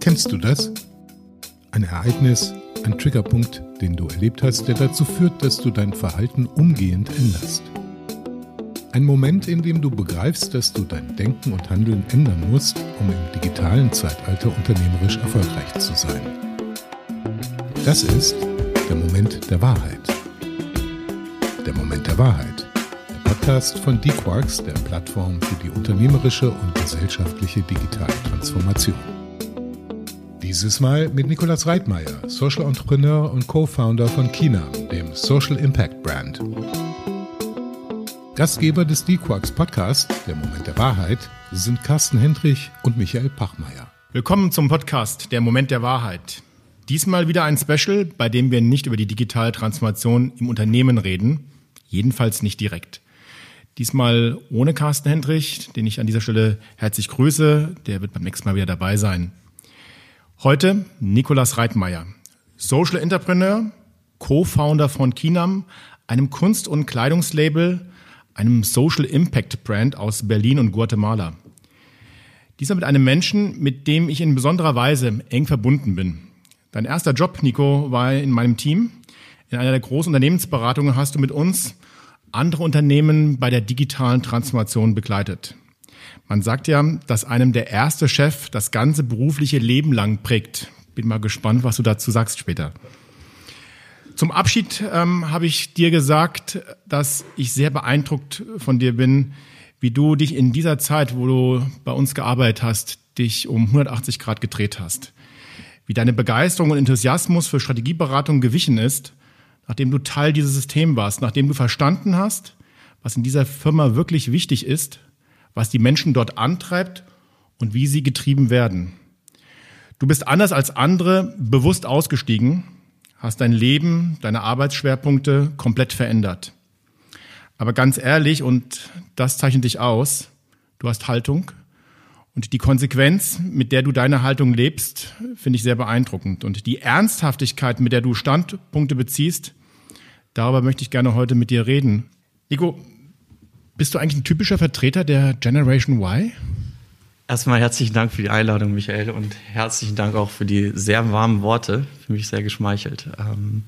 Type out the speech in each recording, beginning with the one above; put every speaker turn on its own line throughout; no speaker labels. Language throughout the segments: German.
Kennst du das? Ein Ereignis, ein Triggerpunkt, den du erlebt hast, der dazu führt, dass du dein Verhalten umgehend änderst. Ein Moment, in dem du begreifst, dass du dein Denken und Handeln ändern musst, um im digitalen Zeitalter unternehmerisch erfolgreich zu sein. Das ist der Moment der Wahrheit. Der Moment der Wahrheit. Podcast von D-Quarks, der Plattform für die unternehmerische und gesellschaftliche digitale Transformation. Dieses Mal mit Nikolaus Reitmeier, Social Entrepreneur und Co-Founder von Kina, dem Social Impact Brand. Gastgeber des D-Quarks Podcast, der Moment der Wahrheit, sind Carsten Hendrich und Michael Pachmeier.
Willkommen zum Podcast Der Moment der Wahrheit. Diesmal wieder ein Special, bei dem wir nicht über die digitale Transformation im Unternehmen reden, jedenfalls nicht direkt. Diesmal ohne Carsten Hendrich, den ich an dieser Stelle herzlich grüße. Der wird beim nächsten Mal wieder dabei sein. Heute Nikolas Reitmeier, Social Entrepreneur, Co-Founder von Kinam, einem Kunst- und Kleidungslabel, einem Social Impact Brand aus Berlin und Guatemala. Dieser mit einem Menschen, mit dem ich in besonderer Weise eng verbunden bin. Dein erster Job, Nico, war in meinem Team. In einer der großen Unternehmensberatungen hast du mit uns andere Unternehmen bei der digitalen Transformation begleitet. Man sagt ja, dass einem der erste Chef das ganze berufliche Leben lang prägt. Bin mal gespannt, was du dazu sagst später. Zum Abschied ähm, habe ich dir gesagt, dass ich sehr beeindruckt von dir bin, wie du dich in dieser Zeit, wo du bei uns gearbeitet hast, dich um 180 Grad gedreht hast. Wie deine Begeisterung und Enthusiasmus für Strategieberatung gewichen ist, nachdem du Teil dieses Systems warst, nachdem du verstanden hast, was in dieser Firma wirklich wichtig ist, was die Menschen dort antreibt und wie sie getrieben werden. Du bist anders als andere bewusst ausgestiegen hast dein Leben, deine Arbeitsschwerpunkte komplett verändert. Aber ganz ehrlich, und das zeichnet dich aus, du hast Haltung. Und die Konsequenz, mit der du deine Haltung lebst, finde ich sehr beeindruckend. Und die Ernsthaftigkeit, mit der du Standpunkte beziehst, darüber möchte ich gerne heute mit dir reden. Nico, bist du eigentlich ein typischer Vertreter der Generation Y?
Erstmal herzlichen Dank für die Einladung, Michael, und herzlichen Dank auch für die sehr warmen Worte. Für mich sehr geschmeichelt. Ähm,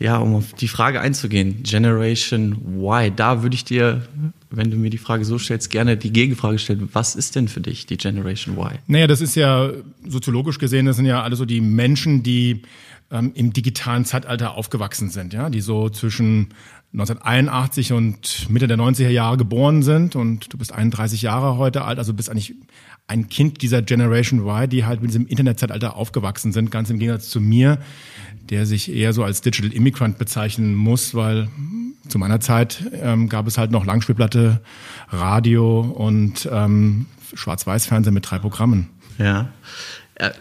ja, um auf die Frage einzugehen, Generation Y, da würde ich dir, wenn du mir die Frage so stellst, gerne die Gegenfrage stellen. Was ist denn für dich die Generation Y?
Naja, das ist ja soziologisch gesehen, das sind ja alle so die Menschen, die ähm, im digitalen Zeitalter aufgewachsen sind, ja, die so zwischen 1981 und Mitte der 90er Jahre geboren sind und du bist 31 Jahre heute alt, also bist eigentlich ein Kind dieser Generation Y, die halt mit diesem Internetzeitalter aufgewachsen sind, ganz im Gegensatz zu mir, der sich eher so als Digital Immigrant bezeichnen muss, weil zu meiner Zeit ähm, gab es halt noch Langspielplatte, Radio und ähm, Schwarz-Weiß-Fernsehen mit drei Programmen.
Ja. Äh,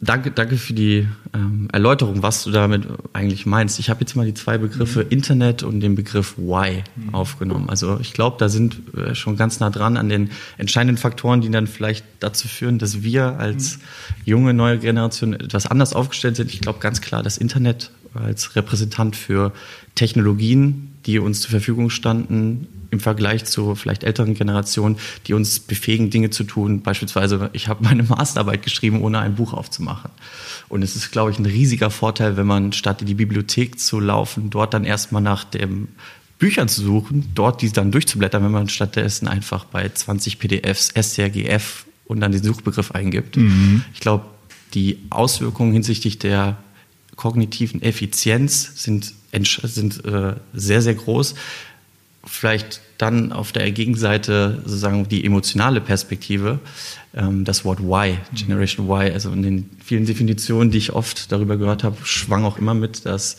danke, danke für die ähm, Erläuterung, was du damit eigentlich meinst. Ich habe jetzt mal die zwei Begriffe mhm. Internet und den Begriff Why mhm. aufgenommen. Also ich glaube, da sind wir schon ganz nah dran an den entscheidenden Faktoren, die dann vielleicht dazu führen, dass wir als mhm. junge neue Generation etwas anders aufgestellt sind. Ich glaube ganz klar, das Internet als Repräsentant für Technologien, die uns zur Verfügung standen, im Vergleich zu vielleicht älteren Generationen, die uns befähigen, Dinge zu tun. Beispielsweise, ich habe meine Masterarbeit geschrieben, ohne ein Buch aufzumachen. Und es ist, glaube ich, ein riesiger Vorteil, wenn man statt in die Bibliothek zu laufen, dort dann erstmal nach dem Büchern zu suchen, dort die dann durchzublättern, wenn man stattdessen einfach bei 20 PDFs SCRGF und dann den Suchbegriff eingibt. Mhm. Ich glaube, die Auswirkungen hinsichtlich der kognitiven Effizienz sind, sind äh, sehr, sehr groß vielleicht dann auf der Gegenseite sozusagen die emotionale Perspektive, ähm, das Wort Why, Generation Y, also in den vielen Definitionen, die ich oft darüber gehört habe, schwang auch immer mit, dass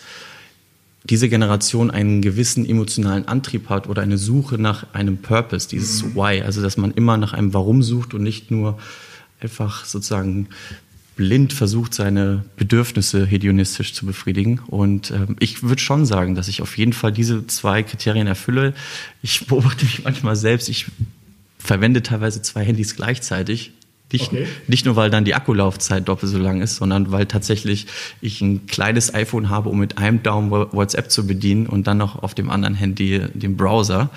diese Generation einen gewissen emotionalen Antrieb hat oder eine Suche nach einem Purpose, dieses mhm. Why, also dass man immer nach einem Warum sucht und nicht nur einfach sozusagen blind versucht, seine Bedürfnisse hedonistisch zu befriedigen. Und ähm, ich würde schon sagen, dass ich auf jeden Fall diese zwei Kriterien erfülle. Ich beobachte mich manchmal selbst. Ich verwende teilweise zwei Handys gleichzeitig. Nicht, okay. nicht nur, weil dann die Akkulaufzeit doppelt so lang ist, sondern weil tatsächlich ich ein kleines iPhone habe, um mit einem Daumen WhatsApp zu bedienen und dann noch auf dem anderen Handy den Browser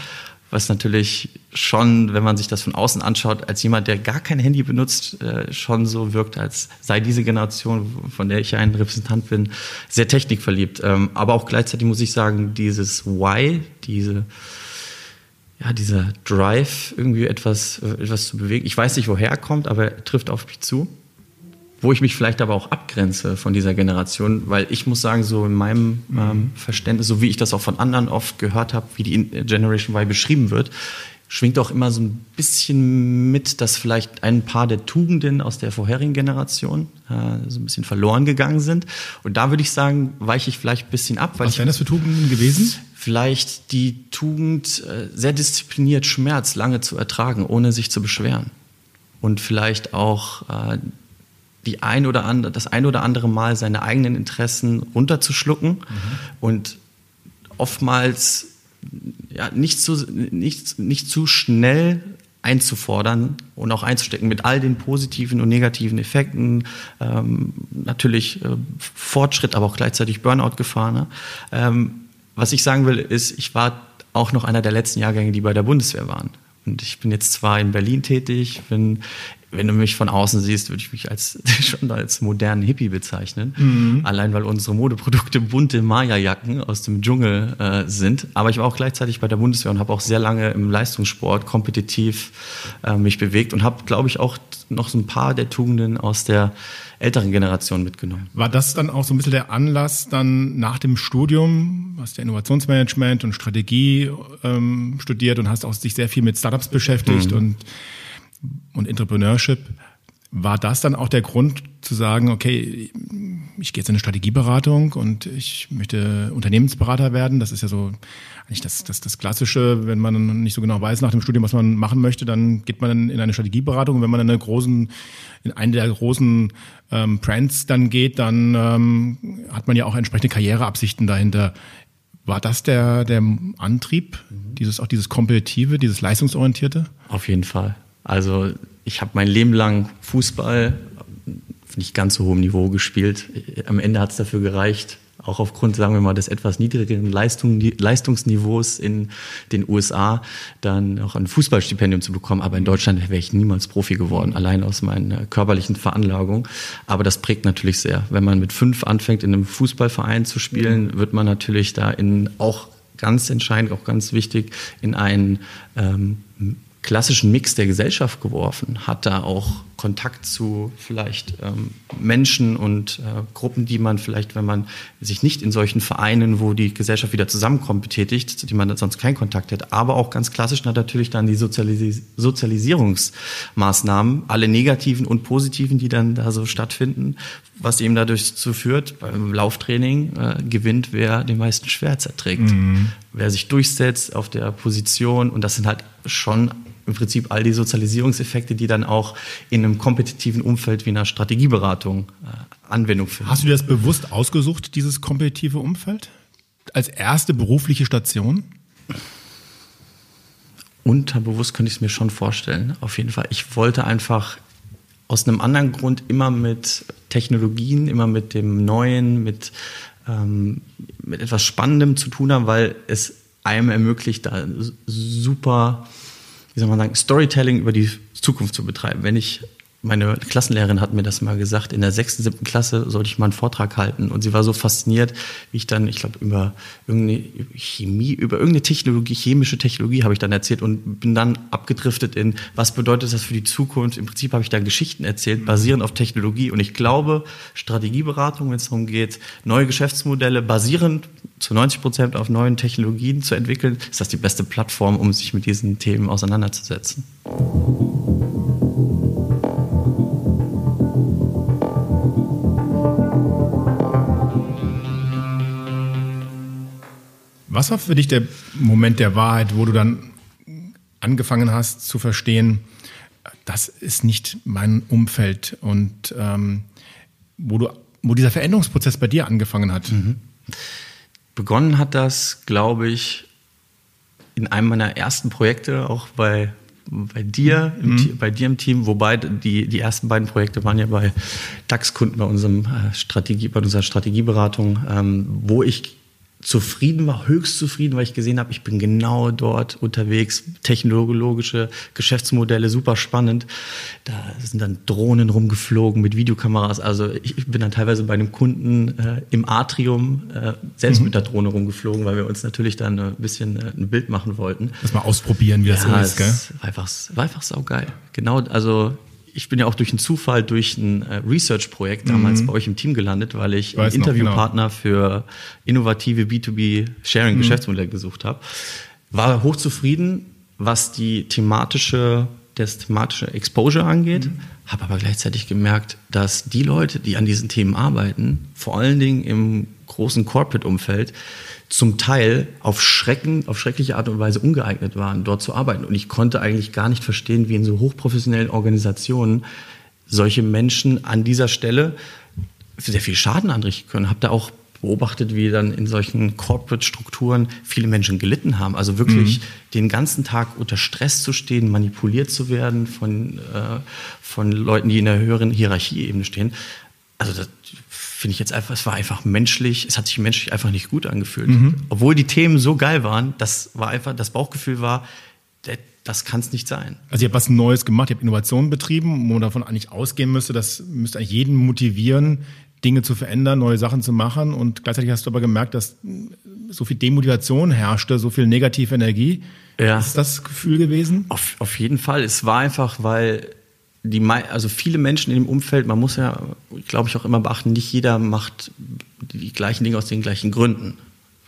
was natürlich schon, wenn man sich das von außen anschaut, als jemand, der gar kein Handy benutzt, äh, schon so wirkt, als sei diese Generation, von der ich ein Repräsentant bin, sehr technikverliebt. Ähm, aber auch gleichzeitig muss ich sagen, dieses Why, diese ja, dieser Drive, irgendwie etwas, äh, etwas zu bewegen. Ich weiß nicht, woher er kommt, aber er trifft auf mich zu wo ich mich vielleicht aber auch abgrenze von dieser Generation, weil ich muss sagen, so in meinem ähm, Verständnis, so wie ich das auch von anderen oft gehört habe, wie die Generation Y beschrieben wird, schwingt auch immer so ein bisschen mit, dass vielleicht ein paar der Tugenden aus der vorherigen Generation äh, so ein bisschen verloren gegangen sind. Und da würde ich sagen, weiche ich vielleicht ein bisschen ab.
Weil Was wären das für Tugenden gewesen?
Vielleicht die Tugend, äh, sehr diszipliniert Schmerz lange zu ertragen, ohne sich zu beschweren. Und vielleicht auch äh, die ein oder andere, das ein oder andere Mal seine eigenen Interessen runterzuschlucken mhm. und oftmals ja, nicht, zu, nicht, nicht zu schnell einzufordern und auch einzustecken mit all den positiven und negativen Effekten. Ähm, natürlich äh, Fortschritt, aber auch gleichzeitig Burnout-Gefahr. Ne? Ähm, was ich sagen will, ist, ich war auch noch einer der letzten Jahrgänge, die bei der Bundeswehr waren. Und ich bin jetzt zwar in Berlin tätig, bin wenn du mich von außen siehst, würde ich mich als schon als modernen Hippie bezeichnen. Mhm. Allein weil unsere Modeprodukte bunte Maya-Jacken aus dem Dschungel äh, sind. Aber ich war auch gleichzeitig bei der Bundeswehr und habe auch sehr lange im Leistungssport kompetitiv äh, mich bewegt und habe, glaube ich, auch noch so ein paar der Tugenden aus der älteren Generation mitgenommen.
War das dann auch so ein bisschen der Anlass, dann nach dem Studium, hast ja Innovationsmanagement und Strategie ähm, studiert und hast auch sich sehr viel mit Startups beschäftigt mhm. und und Entrepreneurship. War das dann auch der Grund zu sagen, okay, ich gehe jetzt in eine Strategieberatung und ich möchte Unternehmensberater werden? Das ist ja so eigentlich das, das, das Klassische, wenn man nicht so genau weiß nach dem Studium, was man machen möchte, dann geht man in eine Strategieberatung. wenn man in, eine großen, in eine der großen ähm, Brands dann geht, dann ähm, hat man ja auch entsprechende Karriereabsichten dahinter. War das der, der Antrieb, dieses, auch dieses Kompetitive, dieses Leistungsorientierte?
Auf jeden Fall. Also ich habe mein Leben lang Fußball nicht ganz so hohem Niveau gespielt. Am Ende hat es dafür gereicht, auch aufgrund, sagen wir mal, des etwas niedrigeren Leistung, Leistungsniveaus in den USA, dann auch ein Fußballstipendium zu bekommen. Aber in Deutschland wäre ich niemals Profi geworden, allein aus meiner körperlichen Veranlagung. Aber das prägt natürlich sehr. Wenn man mit fünf anfängt, in einem Fußballverein zu spielen, wird man natürlich da in auch ganz entscheidend, auch ganz wichtig, in einen ähm, klassischen Mix der Gesellschaft geworfen, hat da auch Kontakt zu vielleicht ähm, Menschen und äh, Gruppen, die man vielleicht, wenn man sich nicht in solchen Vereinen, wo die Gesellschaft wieder zusammenkommt, betätigt, die man sonst keinen Kontakt hat, aber auch ganz klassisch natürlich dann die Sozialis Sozialisierungsmaßnahmen, alle negativen und positiven, die dann da so stattfinden, was eben dadurch zu führt, beim Lauftraining äh, gewinnt, wer den meisten Schwert erträgt, mhm. wer sich durchsetzt auf der Position und das sind halt schon im Prinzip all die Sozialisierungseffekte, die dann auch in einem kompetitiven Umfeld wie einer Strategieberatung äh, Anwendung finden.
Hast du dir das bewusst ausgesucht, dieses kompetitive Umfeld? Als erste berufliche Station?
Unterbewusst könnte ich es mir schon vorstellen, auf jeden Fall. Ich wollte einfach aus einem anderen Grund immer mit Technologien, immer mit dem Neuen, mit, ähm, mit etwas Spannendem zu tun haben, weil es einem ermöglicht, da super wie soll man sagen, Storytelling über die Zukunft zu betreiben. Wenn ich meine Klassenlehrerin hat mir das mal gesagt, in der sechsten, siebten Klasse sollte ich mal einen Vortrag halten und sie war so fasziniert, wie ich dann, ich glaube, über irgendeine Chemie, über irgendeine Technologie, chemische Technologie habe ich dann erzählt und bin dann abgedriftet in, was bedeutet das für die Zukunft? Im Prinzip habe ich dann Geschichten erzählt, basierend auf Technologie und ich glaube, Strategieberatung, wenn es darum geht, neue Geschäftsmodelle basierend zu 90 Prozent auf neuen Technologien zu entwickeln, ist das die beste Plattform, um sich mit diesen Themen auseinanderzusetzen.
Was war für dich der Moment der Wahrheit, wo du dann angefangen hast zu verstehen, das ist nicht mein Umfeld und ähm, wo, du, wo dieser Veränderungsprozess bei dir angefangen hat? Mhm.
Begonnen hat das, glaube ich, in einem meiner ersten Projekte, auch bei, bei dir, im, mhm. bei dir im Team, wobei die, die ersten beiden Projekte waren ja bei DAX-Kunden bei unserem äh, Strategie, bei unserer Strategieberatung, ähm, wo ich zufrieden war, höchst zufrieden, weil ich gesehen habe, ich bin genau dort unterwegs. Technologische Geschäftsmodelle, super spannend. Da sind dann Drohnen rumgeflogen mit Videokameras. Also ich bin dann teilweise bei einem Kunden äh, im Atrium äh, selbst mhm. mit der Drohne rumgeflogen, weil wir uns natürlich dann ein bisschen äh, ein Bild machen wollten.
Das mal ausprobieren, wie das ja, so ist, gell?
War einfach, war einfach saugeil. Genau, also ich bin ja auch durch einen Zufall durch ein äh, Research-Projekt damals mhm. bei euch im Team gelandet, weil ich, ich einen Interviewpartner genau. für innovative B2B-Sharing-Geschäftsmodelle mhm. gesucht habe. War hochzufrieden, was die thematische, das thematische Exposure angeht, mhm. habe aber gleichzeitig gemerkt, dass die Leute, die an diesen Themen arbeiten, vor allen Dingen im großen Corporate-Umfeld, zum Teil auf Schrecken, auf schreckliche Art und Weise ungeeignet waren, dort zu arbeiten. Und ich konnte eigentlich gar nicht verstehen, wie in so hochprofessionellen Organisationen solche Menschen an dieser Stelle sehr viel Schaden anrichten können. Habe da auch beobachtet, wie dann in solchen Corporate-Strukturen viele Menschen gelitten haben. Also wirklich mhm. den ganzen Tag unter Stress zu stehen, manipuliert zu werden von, äh, von Leuten, die in der höheren Hierarchieebene stehen. Also das finde ich jetzt einfach, es war einfach menschlich, es hat sich menschlich einfach nicht gut angefühlt. Mhm. Obwohl die Themen so geil waren, das war einfach, das Bauchgefühl war, das kann es nicht sein.
Also ihr habt was Neues gemacht, ihr habt Innovationen betrieben, wo man davon eigentlich ausgehen müsste, das müsste eigentlich jeden motivieren, Dinge zu verändern, neue Sachen zu machen. Und gleichzeitig hast du aber gemerkt, dass so viel Demotivation herrschte, so viel negative Energie. Ja. Ist das Gefühl gewesen?
Auf, auf jeden Fall. Es war einfach, weil die, also viele Menschen in dem Umfeld, man muss ja, glaube ich, auch immer beachten, nicht jeder macht die gleichen Dinge aus den gleichen Gründen.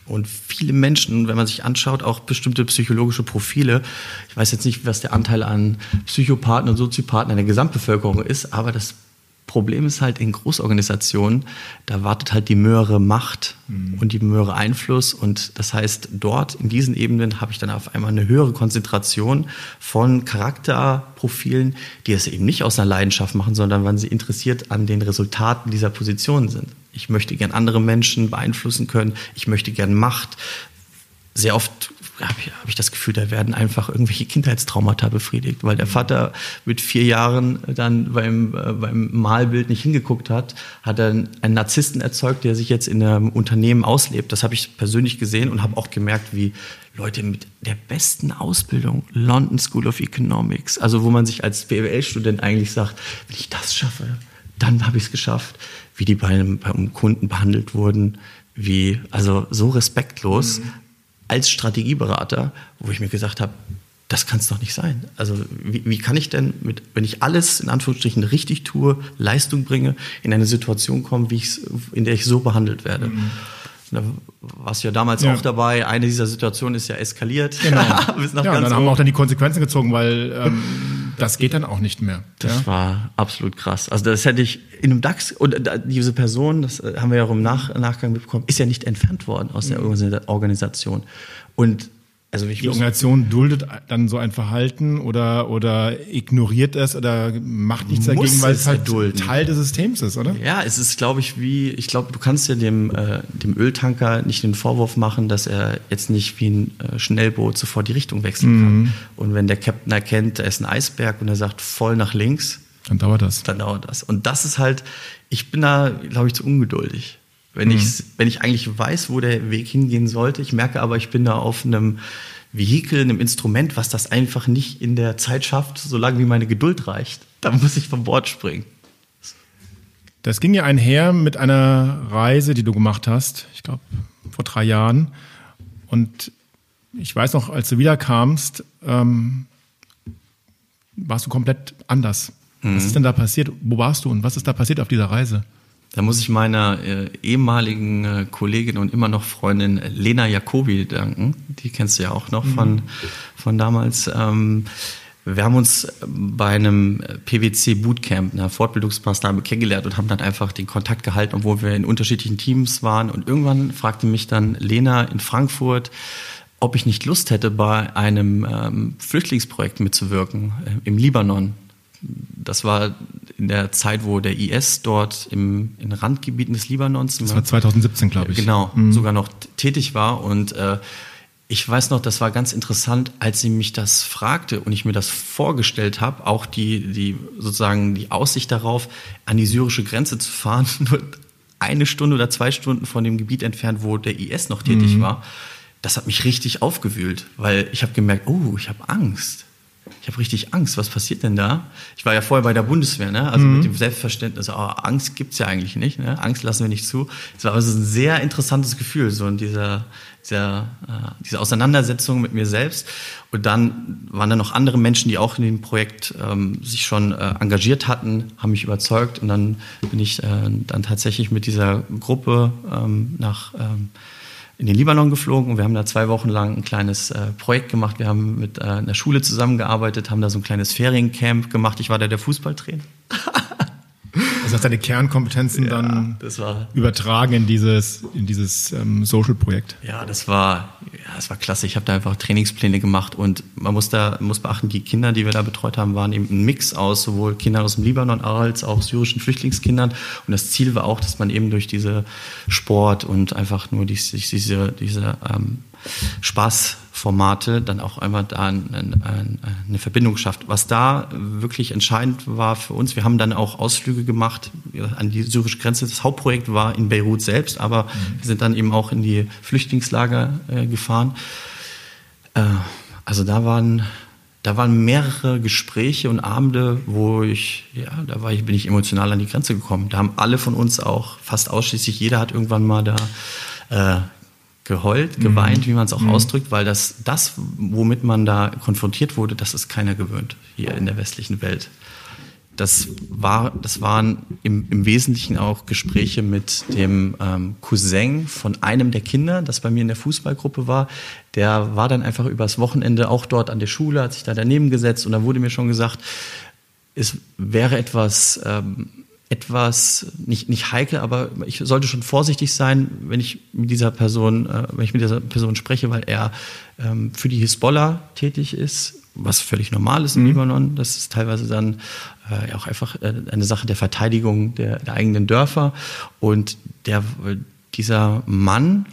Und viele Menschen, wenn man sich anschaut, auch bestimmte psychologische Profile, ich weiß jetzt nicht, was der Anteil an Psychopathen und Soziopathen in der Gesamtbevölkerung ist, aber das Problem ist halt in Großorganisationen, da wartet halt die höhere Macht mhm. und die höhere Einfluss. Und das heißt, dort in diesen Ebenen habe ich dann auf einmal eine höhere Konzentration von Charakterprofilen, die es eben nicht aus einer Leidenschaft machen, sondern weil sie interessiert an den Resultaten dieser Positionen sind. Ich möchte gern andere Menschen beeinflussen können. Ich möchte gern Macht. Sehr oft habe ich, hab ich das Gefühl, da werden einfach irgendwelche Kindheitstraumata befriedigt, weil der Vater mit vier Jahren dann beim, äh, beim Malbild nicht hingeguckt hat, hat er einen Narzissten erzeugt, der sich jetzt in einem Unternehmen auslebt. Das habe ich persönlich gesehen und habe auch gemerkt, wie Leute mit der besten Ausbildung, London School of Economics, also wo man sich als BWL-Student eigentlich sagt, wenn ich das schaffe, dann habe ich es geschafft, wie die bei einem, Kunden behandelt wurden, wie, also so respektlos, mhm als Strategieberater, wo ich mir gesagt habe, das kann es doch nicht sein. Also wie, wie, kann ich denn, mit, wenn ich alles in Anführungsstrichen richtig tue, Leistung bringe, in eine Situation kommen, wie ich's, in der ich so behandelt werde? Mhm. Da warst du ja damals ja. auch dabei. Eine dieser Situationen ist ja eskaliert.
Genau. Ja, und dann haben wir auch dann die Konsequenzen gezogen, weil ähm, das geht dann auch nicht mehr.
Das ja? war absolut krass. Also das hätte ich in einem DAX, und diese Person, das äh, haben wir ja auch im Nach Nachgang mitbekommen, ist ja nicht entfernt worden aus der mhm. Organisation. Und
also die Organisation duldet dann so ein Verhalten oder, oder ignoriert es oder macht nichts dagegen, weil es halt dulden. Teil des Systems ist, oder?
Ja, es ist, glaube ich, wie, ich glaube, du kannst ja dem, äh, dem Öltanker nicht den Vorwurf machen, dass er jetzt nicht wie ein äh, Schnellboot sofort die Richtung wechseln kann. Mhm. Und wenn der Captain erkennt, da ist ein Eisberg und er sagt voll nach links,
dann dauert das.
Dann dauert das. Und das ist halt, ich bin da, glaube ich, zu ungeduldig. Wenn, mhm. ich, wenn ich eigentlich weiß, wo der Weg hingehen sollte, ich merke aber, ich bin da auf einem Vehikel, einem Instrument, was das einfach nicht in der Zeit schafft, solange wie meine Geduld reicht, dann muss ich vom Bord springen.
Das ging ja einher mit einer Reise, die du gemacht hast, ich glaube vor drei Jahren. Und ich weiß noch, als du wiederkamst, ähm, warst du komplett anders. Mhm. Was ist denn da passiert? Wo warst du und was ist da passiert auf dieser Reise?
Da muss ich meiner äh, ehemaligen äh, Kollegin und immer noch Freundin Lena Jacobi danken. Die kennst du ja auch noch mhm. von, von damals. Ähm, wir haben uns bei einem PwC Bootcamp, einer Fortbildungsmaßnahme kennengelernt und haben dann einfach den Kontakt gehalten, obwohl wir in unterschiedlichen Teams waren. Und irgendwann fragte mich dann Lena in Frankfurt, ob ich nicht Lust hätte, bei einem ähm, Flüchtlingsprojekt mitzuwirken äh, im Libanon das war in der Zeit, wo der IS dort im, in Randgebieten des Libanons.
Das war 2017, glaube ich.
Genau, mhm. sogar noch tätig war. Und äh, ich weiß noch, das war ganz interessant, als sie mich das fragte und ich mir das vorgestellt habe, auch die, die sozusagen die Aussicht darauf, an die syrische Grenze zu fahren. eine Stunde oder zwei Stunden von dem Gebiet entfernt, wo der IS noch tätig
Mhm.
war. Das hat mich richtig aufgewühlt, weil ich habe gemerkt, oh, ich habe Angst. Ich habe richtig Angst. Was passiert denn da? Ich war ja vorher bei der Bundeswehr, ne? also
Mhm.
mit dem Selbstverständnis, oh, Angst gibt's ja eigentlich nicht. Ne? Angst lassen wir nicht zu. Es war also ein sehr interessantes Gefühl, so in dieser, dieser, äh, diese Auseinandersetzung mit mir selbst. Und dann waren da noch andere Menschen, die auch in dem Projekt ähm, sich schon äh, engagiert hatten, haben mich überzeugt. Und dann bin ich äh, dann tatsächlich mit dieser Gruppe ähm, nach ähm, in den Libanon geflogen und wir haben da zwei Wochen lang ein kleines äh, Projekt gemacht. Wir haben mit äh, einer Schule zusammengearbeitet, haben da so ein kleines Feriencamp gemacht. Ich war da der Fußballtrainer.
Das heißt, deine Kernkompetenzen dann
das war
übertragen in dieses, in dieses ähm, Social-Projekt.
Ja, das war, ja, das war klasse. Ich habe da einfach Trainingspläne gemacht und man muss da muss beachten, die Kinder, die wir da betreut haben, waren eben ein Mix aus sowohl Kindern aus dem Libanon als auch syrischen Flüchtlingskindern. Und das Ziel war auch, dass man eben durch diese Sport und einfach nur diese, diese, diese ähm, Spaßformate dann auch einmal da ein, ein, ein, eine Verbindung schafft. Was da wirklich entscheidend war für uns, wir haben dann auch Ausflüge gemacht an die syrische Grenze. Das Hauptprojekt war in Beirut selbst, aber wir sind dann eben auch in die Flüchtlingslager äh, gefahren. Äh, also da waren da waren mehrere Gespräche und Abende, wo ich, ja, da war ich, bin ich emotional an die Grenze gekommen. Da haben alle von uns auch, fast ausschließlich jeder hat irgendwann mal da äh, geheult, geweint, wie man es auch ausdrückt, weil das, das, womit man da konfrontiert wurde, das ist keiner gewöhnt hier in der westlichen Welt. Das, war, das waren im, im Wesentlichen auch Gespräche mit dem ähm, Cousin von einem der Kinder, das bei mir in der Fußballgruppe war. Der war dann einfach übers Wochenende auch dort an der Schule, hat sich da daneben gesetzt und da wurde mir schon gesagt, es wäre etwas, ähm, etwas nicht, nicht heikel, aber ich sollte schon vorsichtig sein, wenn ich mit dieser Person, äh, wenn ich mit dieser Person spreche, weil er ähm, für die Hisbollah tätig ist, was völlig normal ist im Libanon. Das ist teilweise dann äh, auch einfach äh, eine Sache der Verteidigung der, der eigenen Dörfer. Und der, dieser Mann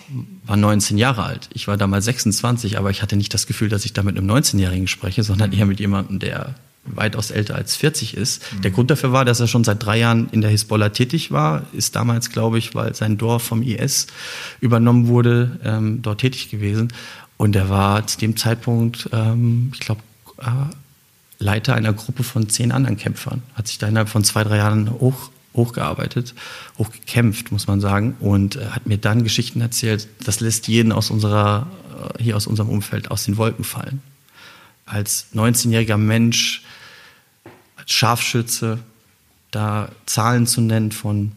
war 19 Jahre alt. Ich war damals 26, aber ich hatte nicht das Gefühl, dass ich da mit einem 19-Jährigen spreche, sondern eher mit jemandem, der weitaus älter als 40 ist. Der Grund dafür war, dass er schon seit drei Jahren in der Hisbollah tätig war, ist damals, glaube ich, weil sein Dorf vom IS übernommen wurde, ähm, dort tätig gewesen. Und er war zu dem Zeitpunkt, ähm, ich glaube, äh, Leiter einer Gruppe von zehn anderen Kämpfern. Hat sich da innerhalb von zwei, drei Jahren hoch, hochgearbeitet, hochgekämpft, muss man sagen. Und äh, hat mir dann Geschichten erzählt, das lässt jeden aus unserer, äh, hier aus unserem Umfeld aus den Wolken fallen. Als 19-jähriger Mensch, Scharfschütze, da Zahlen zu nennen von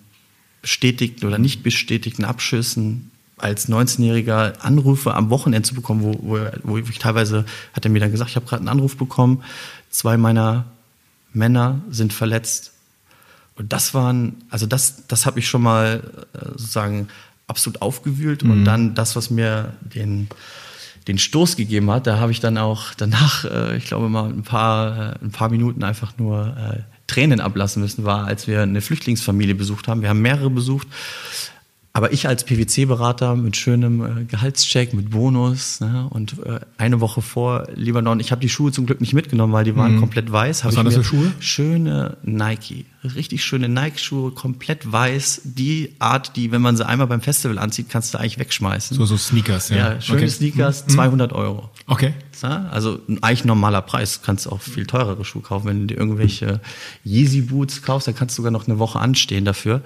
bestätigten oder nicht bestätigten Abschüssen, als 19-Jähriger Anrufe am Wochenende zu bekommen, wo, wo, wo ich teilweise, hat er mir dann gesagt, ich habe gerade einen Anruf bekommen, zwei meiner Männer sind verletzt. Und das waren, also das, das habe ich schon mal äh, sozusagen absolut aufgewühlt. Und dann das, was mir den, den Stoß gegeben hat, da habe ich dann auch danach, äh, ich glaube mal ein paar, äh, ein paar Minuten einfach nur äh, Tränen ablassen müssen, war, als wir eine Flüchtlingsfamilie besucht haben. Wir haben mehrere besucht. Aber ich als PwC-Berater mit schönem äh, Gehaltscheck, mit Bonus ne, und äh, eine Woche vor Libanon, ich habe die Schuhe zum Glück nicht mitgenommen, weil die waren komplett weiß.
Was waren das für Schuhe?
Schöne Nike, richtig schöne Nike-Schuhe, komplett weiß. Die Art, die, wenn man sie einmal beim Festival anzieht, kannst du eigentlich wegschmeißen.
So, so Sneakers, ja.
ja, schöne
okay.
Sneakers, 200 Euro.
Okay.
Ja, also eigentlich normaler Preis. Du kannst auch viel teurere Schuhe kaufen. Wenn du dir irgendwelche Yeezy Boots kaufst, dann kannst du sogar noch eine Woche anstehen dafür.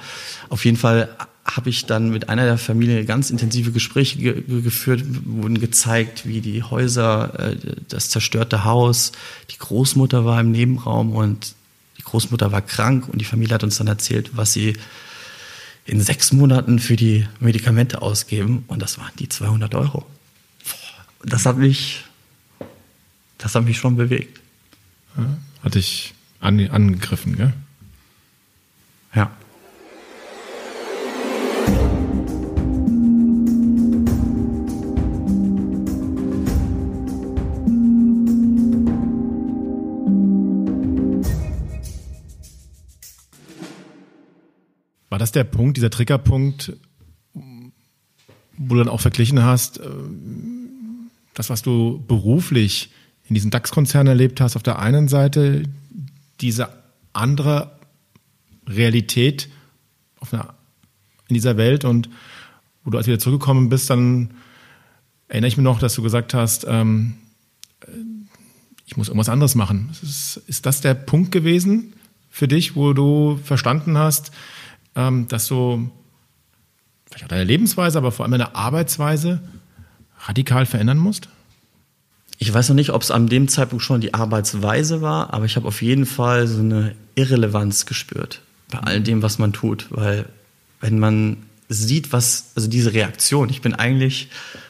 Auf jeden Fall habe ich dann mit einer der Familie ganz intensive Gespräche ge ge geführt, wurden gezeigt, wie die Häuser, äh, das zerstörte Haus, die Großmutter war im Nebenraum und die Großmutter war krank und die Familie hat uns dann erzählt, was sie in sechs Monaten für die Medikamente ausgeben und das waren die 200 Euro. Das hat mich, das hat mich schon bewegt.
Hatte ich an, angegriffen, gell? War das der Punkt, dieser Triggerpunkt, wo du dann auch verglichen hast, äh, das, was du beruflich in diesen DAX-Konzernen erlebt hast, auf der einen Seite diese andere Realität einer in dieser Welt und wo du als wieder zurückgekommen bist, dann erinnere ich mich noch, dass du gesagt hast, ähm, ich muss irgendwas anderes machen. Ist, ist, das der Punkt gewesen für dich, wo du verstanden hast, dass du vielleicht auch deine Lebensweise, aber vor allem deine Arbeitsweise radikal verändern musst?
Ich weiß noch nicht, ob es an dem Zeitpunkt schon die Arbeitsweise war, aber ich habe auf jeden Fall so eine Irrelevanz gespürt bei all dem, was man tut, weil wenn man sieht, was, also diese Reaktion, ich bin eigentlich,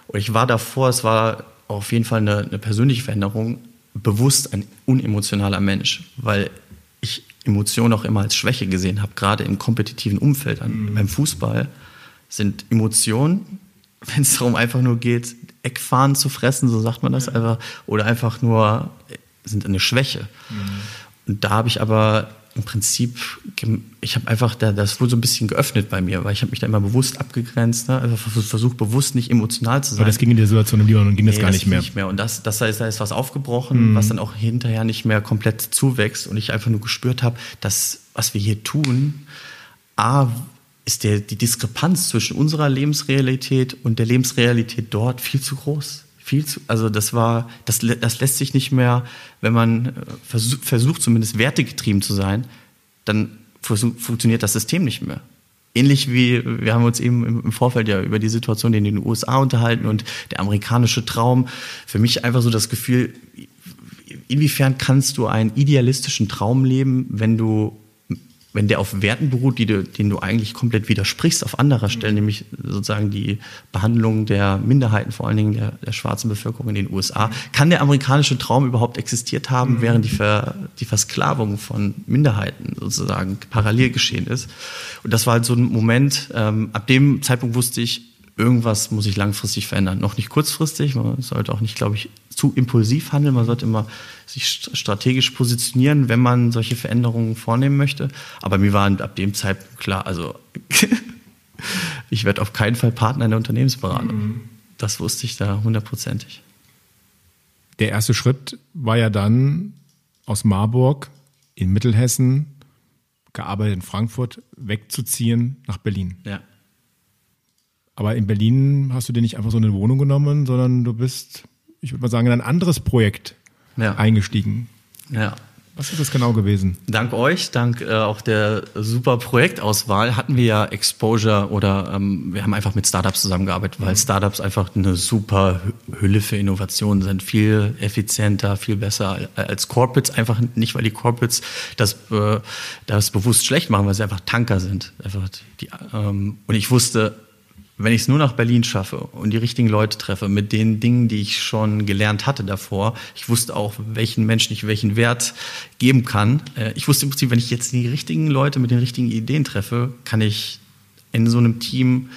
oder ich war davor, es war auf jeden Fall eine, eine persönliche Veränderung, bewusst ein unemotionaler Mensch, weil ich Emotionen auch immer als Schwäche gesehen habe, gerade im kompetitiven Umfeld. Mhm. Beim Fußball sind Emotionen, wenn es darum einfach nur geht, Eckfahren zu fressen, so sagt man das einfach, oder einfach nur sind eine Schwäche. Mhm. Und da habe ich aber im Prinzip, ich habe einfach, da, das wurde so ein bisschen geöffnet bei mir, weil ich habe mich da immer bewusst abgegrenzt, ne? also versucht bewusst nicht emotional zu sein.
Aber das ging in der Situation im Libanon ging nee, das gar das nicht mehr.
nicht mehr. Und das, das heißt, da ist was aufgebrochen, mhm. was dann auch hinterher nicht mehr komplett zuwächst und ich einfach nur gespürt habe, dass was wir hier tun, a ist der, die Diskrepanz zwischen unserer Lebensrealität und der Lebensrealität dort viel zu groß viel zu, also das war, das, das lässt sich nicht mehr, wenn man äh, versucht, versucht zumindest wertegetrieben zu sein, dann funktioniert das System nicht mehr. Ähnlich wie, wir haben uns eben im Vorfeld ja über die Situation in den USA unterhalten und der amerikanische Traum. Für mich einfach so das Gefühl, inwiefern kannst du einen idealistischen Traum leben, wenn du wenn der auf Werten beruht, die du, denen du eigentlich komplett widersprichst auf anderer Stelle, mhm. nämlich sozusagen die Behandlung der Minderheiten, vor allen Dingen der, der schwarzen Bevölkerung in den USA, kann der amerikanische Traum überhaupt existiert haben, mhm. während die, Ver, die Versklavung von Minderheiten sozusagen parallel geschehen ist. Und das war halt so ein Moment, ähm, ab dem Zeitpunkt wusste ich, irgendwas muss sich langfristig verändern. Noch nicht kurzfristig, man sollte auch nicht, glaube ich, zu impulsiv handeln. Man sollte immer sich strategisch positionieren, wenn man solche Veränderungen vornehmen möchte. Aber mir war ab dem Zeitpunkt klar, also ich werde auf keinen Fall Partner in der Unternehmensberatung. Mhm. Das wusste ich da hundertprozentig.
Der erste Schritt war ja dann aus Marburg in Mittelhessen, gearbeitet in Frankfurt, wegzuziehen nach Berlin.
Ja.
Aber in Berlin hast du dir nicht einfach so eine Wohnung genommen, sondern du bist, ich würde mal sagen, in ein anderes Projekt ja. eingestiegen.
Ja.
Was ist das genau gewesen?
Dank euch, dank äh, auch der super Projektauswahl hatten wir ja Exposure oder ähm, wir haben einfach mit Startups zusammengearbeitet, weil mhm. Startups einfach eine super Hülle für Innovationen sind, viel effizienter, viel besser als Corporates. Einfach nicht, weil die Corporates das, äh, das bewusst schlecht machen, weil sie einfach Tanker sind. Einfach die, ähm, und ich wusste, wenn ich es nur nach Berlin schaffe und die richtigen Leute treffe mit den Dingen, die ich schon gelernt hatte davor, ich wusste auch, welchen Menschen ich welchen Wert geben kann. Äh, ich wusste im Prinzip, wenn ich jetzt die richtigen Leute mit den richtigen Ideen treffe, kann ich in so einem Team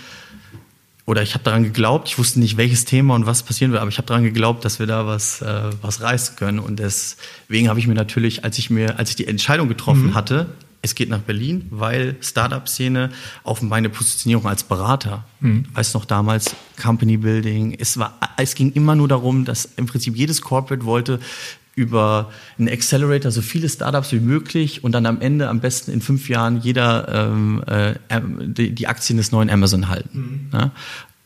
oder ich habe daran geglaubt, ich wusste nicht, welches Thema und was passieren wird, aber ich habe daran geglaubt, dass wir da was, äh, was reißen können. Und deswegen habe ich mir natürlich, als ich mir, als ich die Entscheidung getroffen mhm. hatte, es geht nach Berlin, weil Startup-Szene auf meine Positionierung als Berater, mhm. weiß noch damals, Company Building, es war, es ging immer nur darum, dass im Prinzip jedes Corporate wollte über einen Accelerator so viele Startups wie möglich und dann am Ende am besten in fünf Jahren jeder ähm, äh, die, die Aktien des neuen Amazon halten. Mhm. Ja?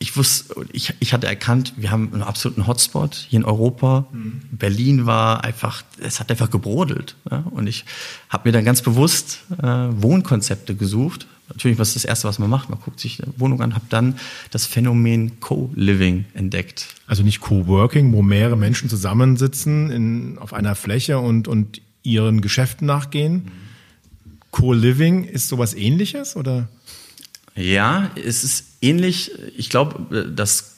Ich wusste, ich, ich hatte erkannt, wir haben einen absoluten Hotspot hier in Europa. Mhm. Berlin war einfach, es hat einfach gebrodelt. Ja? Und ich habe mir dann ganz bewusst äh, Wohnkonzepte gesucht. Natürlich, was ist das Erste, was man macht? Man guckt sich eine Wohnung an, habe dann das Phänomen Co-Living entdeckt.
Also nicht Co-Working, wo mehrere Menschen zusammensitzen in, auf einer Fläche und, und ihren Geschäften nachgehen. Mhm. Co-Living ist sowas ähnliches oder?
Ja, es ist ähnlich. Ich glaube, das,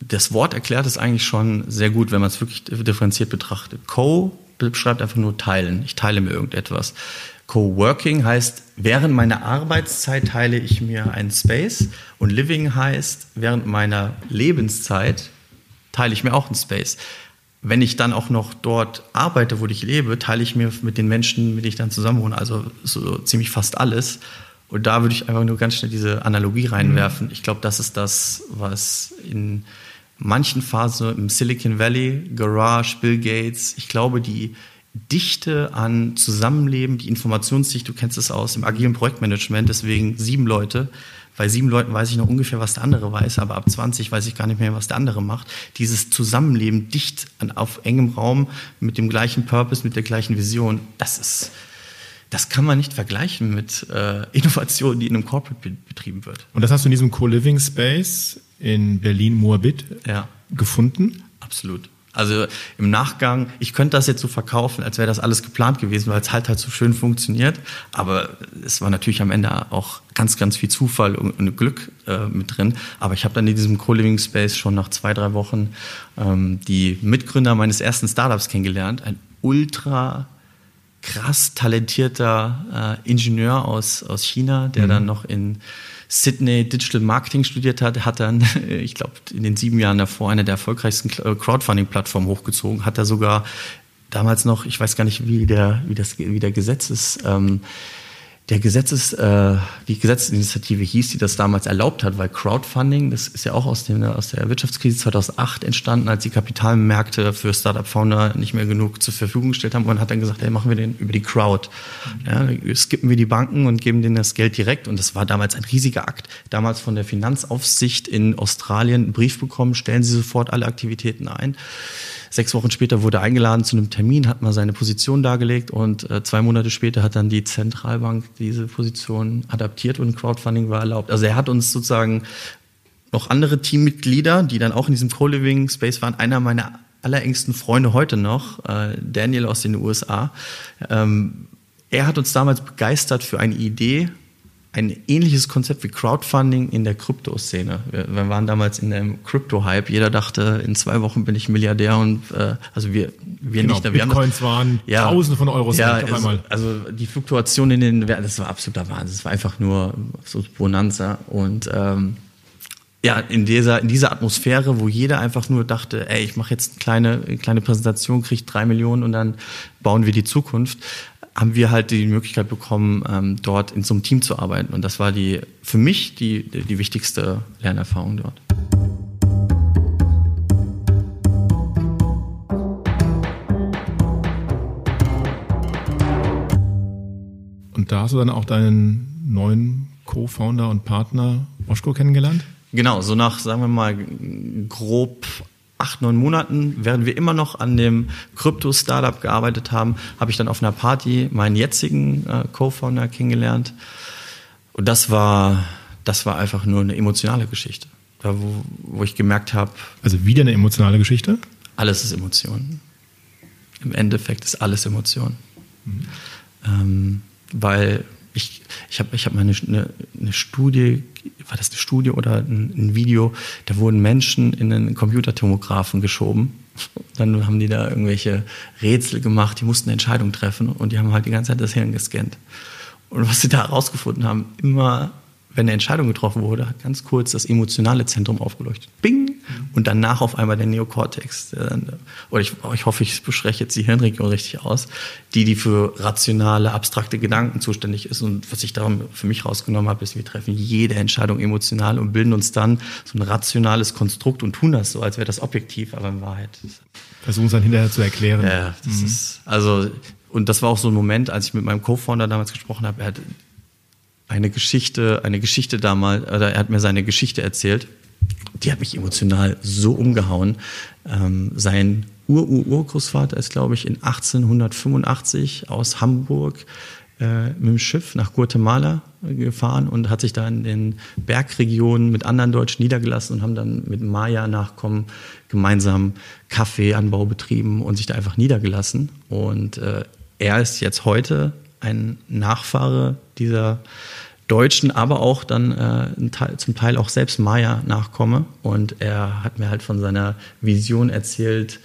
das Wort erklärt es eigentlich schon sehr gut, wenn man es wirklich differenziert betrachtet. Co beschreibt einfach nur teilen. Ich teile mir irgendetwas. Co-working heißt, während meiner Arbeitszeit teile ich mir einen Space und living heißt, während meiner Lebenszeit teile ich mir auch einen Space. Wenn ich dann auch noch dort arbeite, wo ich lebe, teile ich mir mit den Menschen, mit denen ich dann zusammen wohne, also so ziemlich fast alles. Und da würde ich einfach nur ganz schnell diese Analogie reinwerfen. Ich glaube, das ist das, was in manchen Phasen im Silicon Valley, Garage, Bill Gates, ich glaube, die Dichte an Zusammenleben, die Informationsdichte, du kennst es aus im agilen Projektmanagement, deswegen sieben Leute bei sieben Leuten weiß ich noch ungefähr, was der andere weiß, aber ab 20 weiß ich gar nicht mehr, was der andere macht. Dieses Zusammenleben dicht an, auf engem Raum mit dem gleichen Purpose, mit der gleichen Vision, das ist, das kann man nicht vergleichen mit äh, Innovation, die in einem Corporate betrieben wird.
Und das hast du in diesem Co-Living Space in Berlin-Moabit
ja.
gefunden?
Absolut. Also im Nachgang, ich könnte das jetzt so verkaufen, als wäre das alles geplant gewesen, weil es halt halt so schön funktioniert. Aber es war natürlich am Ende auch ganz, ganz viel Zufall und Glück äh, mit drin. Aber ich habe dann in diesem Co-Living Space schon nach zwei, drei Wochen ähm, die Mitgründer meines ersten Startups kennengelernt. Ein ultra krass talentierter äh, Ingenieur aus, aus China, der mhm. dann noch in Sydney Digital Marketing studiert hat, hat dann, ich glaube, in den sieben Jahren davor eine der erfolgreichsten äh, Crowdfunding-Plattformen hochgezogen, hat er sogar damals noch, ich weiß gar nicht, wie der, wie das, wie der Gesetz ist, ähm, der Gesetzes, äh, die Gesetzesinitiative hieß, die das damals erlaubt hat, weil Crowdfunding, das ist ja auch aus, dem, aus der Wirtschaftskrise 2008 entstanden, als die Kapitalmärkte für Startup-Founder nicht mehr genug zur Verfügung gestellt haben. Man hat dann gesagt, hey, machen wir den über die Crowd. Ja, skippen wir die Banken und geben denen das Geld direkt. Und das war damals ein riesiger Akt. Damals von der Finanzaufsicht in Australien einen Brief bekommen, stellen Sie sofort alle Aktivitäten ein. Sechs Wochen später wurde er eingeladen zu einem Termin, hat mal seine Position dargelegt und äh, zwei Monate später hat dann die Zentralbank diese Position adaptiert und Crowdfunding war erlaubt. Also er hat uns sozusagen noch andere Teammitglieder, die dann auch in diesem Co-Living Space waren. Einer meiner allerengsten Freunde heute noch, äh, Daniel aus den USA. Ähm, er hat uns damals begeistert für eine Idee, ein ähnliches Konzept wie Crowdfunding in der Kryptoszene. Wir, wir waren damals in einem Crypto-Hype. Jeder dachte, in zwei Wochen bin ich Milliardär und äh, also wir, wir
genau,
nicht. Wir
Bitcoins das, waren ja, Tausende von Euros
ja, auf einmal. Also, also die Fluktuation in den Werten, das war absoluter Wahnsinn. Das war einfach nur so Bonanza und ähm, ja, in dieser, in dieser Atmosphäre, wo jeder einfach nur dachte, ey, ich mache jetzt eine kleine, eine kleine Präsentation, kriege drei Millionen und dann bauen wir die Zukunft, haben wir halt die Möglichkeit bekommen, ähm, dort in so einem Team zu arbeiten. Und das war die für mich die, die wichtigste Lernerfahrung dort.
Und da hast du dann auch deinen neuen Co-Founder und Partner Oschko kennengelernt?
Genau, so nach, sagen wir mal, grob acht, neun Monaten, während wir immer noch an dem Krypto-Startup gearbeitet haben, habe ich dann auf einer Party meinen jetzigen äh, Co-Founder kennengelernt. Und das war, das war einfach nur eine emotionale Geschichte. Da, wo, wo ich gemerkt habe.
Also wieder eine emotionale Geschichte?
Alles ist Emotion. Im Endeffekt ist alles Emotion. Mhm. Ähm, weil ich, ich habe ich hab mal eine, eine, Studie, war das eine Studie oder ein, ein, Video, da wurden Menschen in einen Computertomographen geschoben. Dann haben die da irgendwelche Rätsel gemacht, die mussten eine Entscheidung treffen und die haben halt die ganze Zeit das Hirn gescannt. Und was sie da herausgefunden haben, immer wenn eine Entscheidung getroffen wurde, hat ganz kurz das emotionale Zentrum aufgeleuchtet. Bing! Und danach auf einmal der Neokortex. Oder ich, ich hoffe, ich bespreche jetzt die Hirnregion richtig aus, die, die für rationale, abstrakte Gedanken zuständig ist. Und was ich darum für mich rausgenommen habe, ist, wir treffen jede Entscheidung emotional und bilden uns dann so ein rationales Konstrukt und tun das so, als wäre das objektiv, aber in Wahrheit.
Versuchen es dann hinterher zu erklären.
Ja, das mhm. ist, also, und das war auch so ein Moment, als ich mit meinem Co-Founder damals gesprochen habe. Er hat eine Geschichte, eine Geschichte damals, oder er hat mir seine Geschichte erzählt. Die hat mich emotional so umgehauen. Ähm, sein Ur-Ur-Urgroßvater ist, glaube ich, in 1885 aus Hamburg äh, mit dem Schiff nach Guatemala gefahren und hat sich da in den Bergregionen mit anderen Deutschen niedergelassen und haben dann mit Maya-Nachkommen gemeinsam Kaffeeanbau betrieben und sich da einfach niedergelassen. Und äh, er ist jetzt heute ein Nachfahre dieser Deutschen, aber auch dann äh, zum Teil auch selbst Maya nachkomme. Und er hat mir halt von seiner Vision erzählt,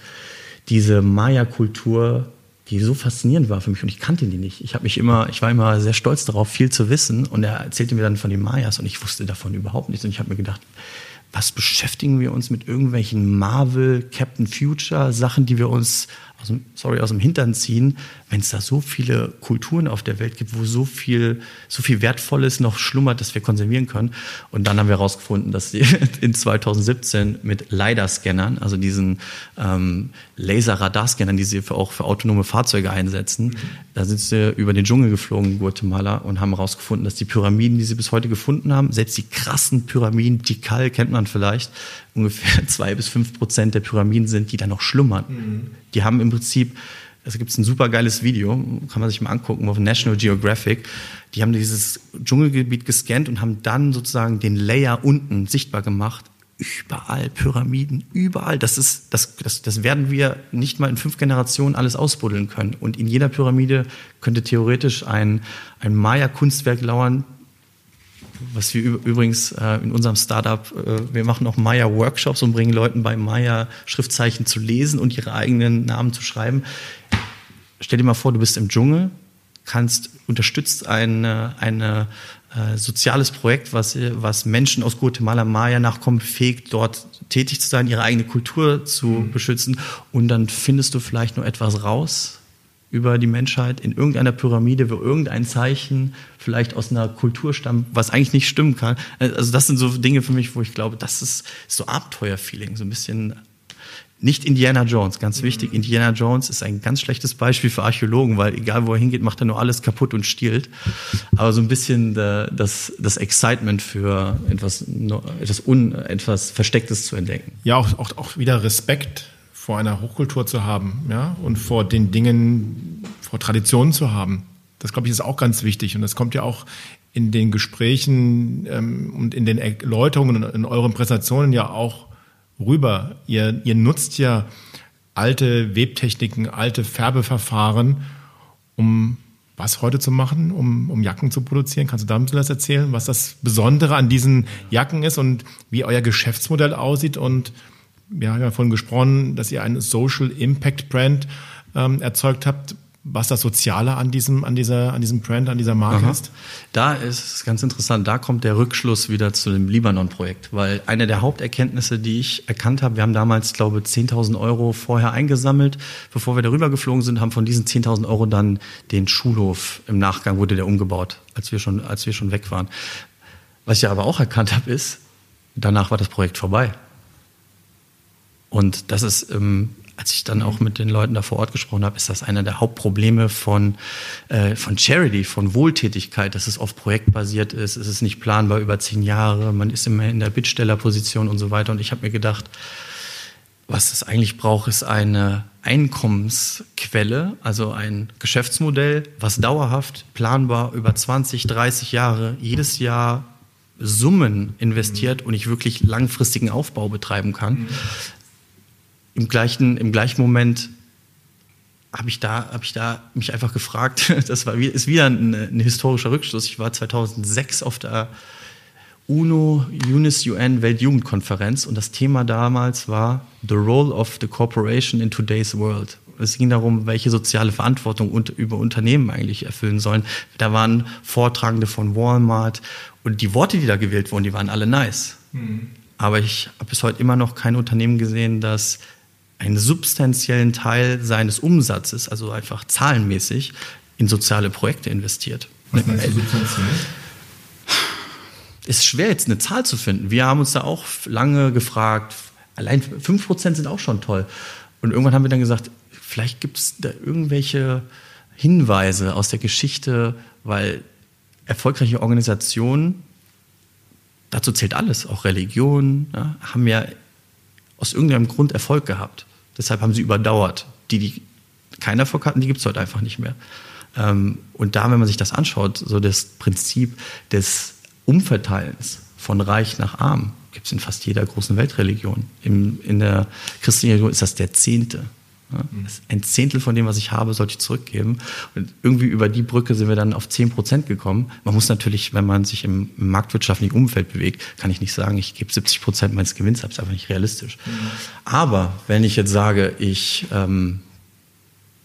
diese Maya-Kultur, die so faszinierend war für mich und ich kannte die nicht. Ich habe mich immer, ich war immer sehr stolz darauf, viel zu wissen. Und er erzählte mir dann von den Mayas und ich wusste davon überhaupt nichts. Und ich habe mir gedacht, was beschäftigen wir uns mit irgendwelchen Marvel, Captain Future Sachen, die wir uns aus dem, sorry, aus dem Hintern ziehen, wenn es da so viele Kulturen auf der Welt gibt, wo so viel, so viel Wertvolles noch schlummert, das wir konservieren können. Und dann haben wir herausgefunden, dass die in 2017 mit LiDAR-Scannern, also diesen ähm, Laser-Radar-Scannern, die sie für, auch für autonome Fahrzeuge einsetzen, mhm. da sind sie über den Dschungel geflogen in Guatemala und haben herausgefunden, dass die Pyramiden, die sie bis heute gefunden haben, selbst die krassen Pyramiden, Tikal kennt man vielleicht, ungefähr zwei bis fünf Prozent der Pyramiden sind, die da noch schlummern. Mhm. Die haben im Prinzip, es gibt ein super geiles Video, kann man sich mal angucken auf National Geographic. Die haben dieses Dschungelgebiet gescannt und haben dann sozusagen den Layer unten sichtbar gemacht. Überall Pyramiden, überall. Das ist, das, das, das werden wir nicht mal in fünf Generationen alles ausbuddeln können. Und in jeder Pyramide könnte theoretisch ein, ein Maya-Kunstwerk lauern, was wir übrigens äh, in unserem Startup, äh, wir machen auch Maya-Workshops und bringen Leuten bei Maya-Schriftzeichen zu lesen und ihre eigenen Namen zu schreiben. Stell dir mal vor, du bist im Dschungel, kannst, unterstützt ein eine, äh, soziales Projekt, was, was Menschen aus Guatemala Maya-Nachkommen befähigt, dort tätig zu sein, ihre eigene Kultur zu mhm. beschützen und dann findest du vielleicht nur etwas raus, über die Menschheit in irgendeiner Pyramide, wo irgendein Zeichen vielleicht aus einer Kultur stammt, was eigentlich nicht stimmen kann. Also das sind so Dinge für mich, wo ich glaube, das ist so Abenteuerfeeling, so ein bisschen nicht Indiana Jones, ganz wichtig. Indiana Jones ist ein ganz schlechtes Beispiel für Archäologen, weil egal wo er hingeht, macht er nur alles kaputt und stiehlt. Aber so ein bisschen das, das Excitement für etwas, etwas, un, etwas Verstecktes zu entdecken.
Ja, auch, auch, auch wieder Respekt vor einer Hochkultur zu haben, ja, und vor den Dingen, vor Traditionen zu haben. Das, glaube ich, ist auch ganz wichtig. Und das kommt ja auch in den Gesprächen ähm, und in den Erläuterungen und in euren Präsentationen ja auch rüber. Ihr, ihr nutzt ja alte Webtechniken, alte Färbeverfahren, um was heute zu machen, um, um Jacken zu produzieren. Kannst du da ein bisschen was erzählen, was das Besondere an diesen Jacken ist und wie euer Geschäftsmodell aussieht und wir haben ja vorhin gesprochen, dass ihr einen Social Impact Brand ähm, erzeugt habt. Was das Soziale an diesem, an dieser, an diesem Brand, an dieser Marke Aha. ist?
Da ist es ganz interessant. Da kommt der Rückschluss wieder zu dem Libanon-Projekt, weil eine der Haupterkenntnisse, die ich erkannt habe, wir haben damals, glaube ich, 10.000 Euro vorher eingesammelt, bevor wir darüber geflogen sind, haben von diesen 10.000 Euro dann den Schulhof im Nachgang wurde der umgebaut, als wir schon, als wir schon weg waren. Was ich aber auch erkannt habe, ist, danach war das Projekt vorbei. Und das ist, ähm, als ich dann auch mit den Leuten da vor Ort gesprochen habe, ist das einer der Hauptprobleme von, äh, von Charity, von Wohltätigkeit, dass es oft projektbasiert ist, es ist nicht planbar über zehn Jahre, man ist immer in der Bittstellerposition und so weiter. Und ich habe mir gedacht, was es eigentlich braucht, ist eine Einkommensquelle, also ein Geschäftsmodell, was dauerhaft, planbar über 20, 30 Jahre jedes Jahr Summen investiert und ich wirklich langfristigen Aufbau betreiben kann. Im gleichen, im gleichen Moment habe ich da, habe ich da mich einfach gefragt. Das war ist wieder ein, ein, historischer Rückschluss. Ich war 2006 auf der UNO UNIS UN Weltjugendkonferenz und das Thema damals war The Role of the Corporation in Today's World. Es ging darum, welche soziale Verantwortung und, über Unternehmen eigentlich erfüllen sollen. Da waren Vortragende von Walmart und die Worte, die da gewählt wurden, die waren alle nice. Mhm. Aber ich habe bis heute immer noch kein Unternehmen gesehen, das einen substanziellen Teil seines Umsatzes, also einfach zahlenmäßig, in soziale Projekte investiert. Was meinst du substanziell? Es ist schwer, jetzt eine Zahl zu finden. Wir haben uns da auch lange gefragt, allein 5% sind auch schon toll. Und irgendwann haben wir dann gesagt, vielleicht gibt es da irgendwelche Hinweise aus der Geschichte, weil erfolgreiche Organisationen, dazu zählt alles, auch Religionen, ja, haben ja aus irgendeinem Grund Erfolg gehabt. Deshalb haben sie überdauert. Die, die keinen Erfolg hatten, die gibt es heute einfach nicht mehr. Ähm, und da, wenn man sich das anschaut, so das Prinzip des Umverteilens von reich nach arm, gibt es in fast jeder großen Weltreligion. Im, in der christlichen Religion ist das der Zehnte. Ein Zehntel von dem, was ich habe, sollte ich zurückgeben. Und irgendwie über die Brücke sind wir dann auf 10 Prozent gekommen. Man muss natürlich, wenn man sich im marktwirtschaftlichen Umfeld bewegt, kann ich nicht sagen, ich gebe 70 Prozent meines Gewinns ab, ist einfach nicht realistisch. Mhm. Aber wenn ich jetzt sage, ich, ähm,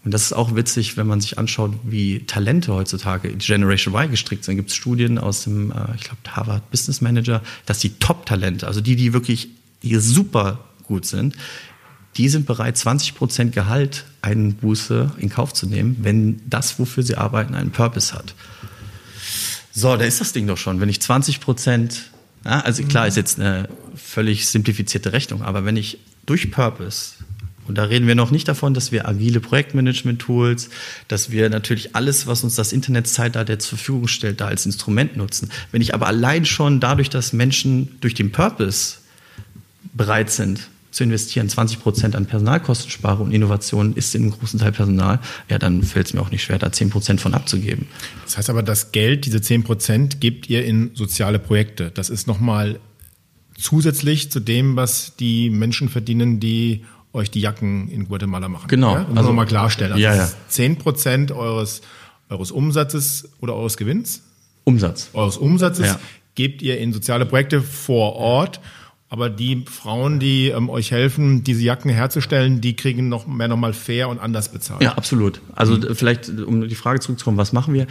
und das ist auch witzig, wenn man sich anschaut, wie Talente heutzutage in Generation Y gestrickt sind, gibt es Studien aus dem, äh, ich glaube, Harvard Business Manager, dass die Top-Talente, also die, die wirklich die super gut sind, die sind bereit, 20 Prozent Gehalt Einbuße in Kauf zu nehmen, wenn das, wofür sie arbeiten, einen Purpose hat. So, da ist das Ding doch schon. Wenn ich 20 Prozent, ja, also klar ist jetzt eine völlig simplifizierte Rechnung, aber wenn ich durch Purpose und da reden wir noch nicht davon, dass wir agile Projektmanagement-Tools, dass wir natürlich alles, was uns das Internetzeitalter zur Verfügung stellt, da als Instrument nutzen. Wenn ich aber allein schon dadurch, dass Menschen durch den Purpose bereit sind, zu investieren, 20 Prozent an Personalkosten spare und Innovation ist in einem großen Teil Personal, ja, dann fällt es mir auch nicht schwer, da 10 Prozent von abzugeben.
Das heißt aber, das Geld, diese 10 Prozent, gebt ihr in soziale Projekte. Das ist nochmal zusätzlich zu dem, was die Menschen verdienen, die euch die Jacken in Guatemala machen.
Genau.
Ja? Also nochmal klarstellen. Also
ja, ja.
10 Prozent eures, eures Umsatzes oder eures Gewinns?
Umsatz.
Eures Umsatzes ja. gebt ihr in soziale Projekte vor Ort. Aber die Frauen, die ähm, euch helfen, diese Jacken herzustellen, die kriegen noch mehr nochmal fair und anders bezahlt.
Ja, absolut. Also mhm. vielleicht, um die Frage zurückzukommen, was machen wir?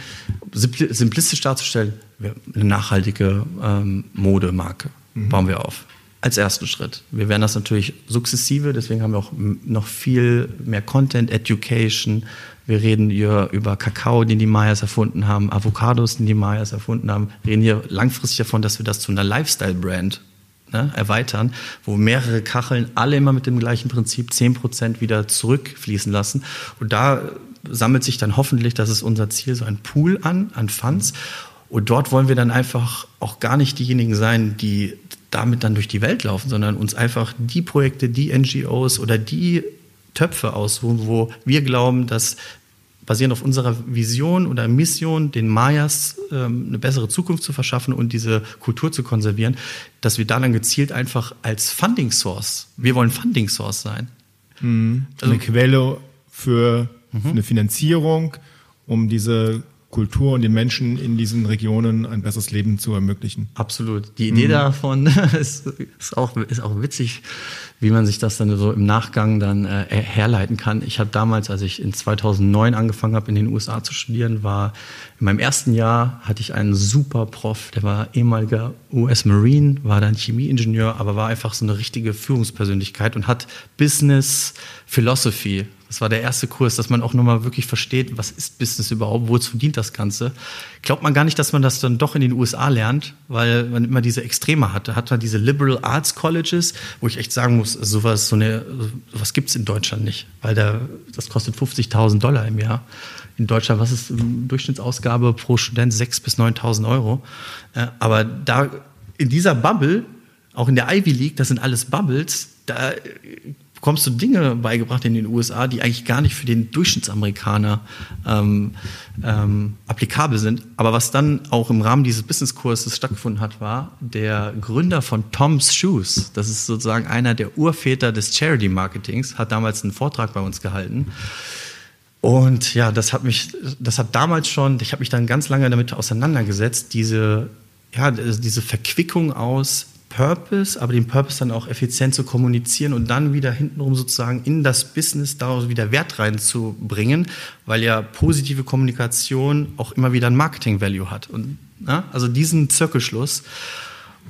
Simplistisch darzustellen, eine nachhaltige ähm, Modemarke mhm. bauen wir auf als ersten Schritt. Wir werden das natürlich sukzessive, deswegen haben wir auch noch viel mehr Content, Education. Wir reden hier über Kakao, den die Mayas erfunden haben, Avocados, den die Mayas erfunden haben. Wir reden hier langfristig davon, dass wir das zu einer Lifestyle-Brand ne, erweitern, wo mehrere Kacheln alle immer mit dem gleichen Prinzip 10% wieder zurückfließen lassen. Und da sammelt sich dann hoffentlich, das ist unser Ziel, so ein Pool an, an Funds. Und dort wollen wir dann einfach auch gar nicht diejenigen sein, die damit dann durch die Welt laufen, sondern uns einfach die Projekte, die NGOs oder die Töpfe aussuchen, wo wir glauben, dass basierend auf unserer Vision oder Mission, den Mayas ähm, eine bessere Zukunft zu verschaffen und diese Kultur zu konservieren, dass wir da dann gezielt einfach als Funding Source, wir wollen Funding Source sein.
Mhm. Also, eine Quelle für mhm. eine Finanzierung, um diese Kultur und den Menschen in diesen Regionen ein besseres Leben zu ermöglichen.
Absolut. Die Idee mhm. davon ist, ist, auch, ist auch witzig, wie man sich das dann so im Nachgang dann äh, herleiten kann. Ich habe damals, als ich in 2009 angefangen habe, in den USA zu studieren, war in meinem ersten Jahr hatte ich einen super Prof, der war ehemaliger US Marine, war dann Chemieingenieur, aber war einfach so eine richtige Führungspersönlichkeit und hat Business Philosophy das war der erste Kurs, dass man auch nochmal wirklich versteht, was ist Business überhaupt, wozu dient das Ganze. Glaubt man gar nicht, dass man das dann doch in den USA lernt, weil man immer diese Extreme hat. Da hat man diese Liberal Arts Colleges, wo ich echt sagen muss, sowas, so eine, sowas gibt's in Deutschland nicht, weil da, das kostet 50.000 Dollar im Jahr. In Deutschland, was ist Durchschnittsausgabe pro Student? 6.000 bis 9.000 Euro. Aber da, in dieser Bubble, auch in der Ivy League, das sind alles Bubbles, da bekommst du Dinge beigebracht in den USA, die eigentlich gar nicht für den Durchschnittsamerikaner ähm, ähm, applikabel sind. Aber was dann auch im Rahmen dieses Businesskurses stattgefunden hat, war der Gründer von Tom's Shoes. Das ist sozusagen einer der Urväter des Charity Marketings, hat damals einen Vortrag bei uns gehalten. Und ja, das hat mich, das hat damals schon, ich habe mich dann ganz lange damit auseinandergesetzt, diese, ja, diese Verquickung aus Purpose, aber den Purpose dann auch effizient zu kommunizieren und dann wieder hintenrum sozusagen in das Business daraus wieder Wert reinzubringen, weil ja positive Kommunikation auch immer wieder ein Marketing-Value hat. Und na, also diesen Zirkelschluss,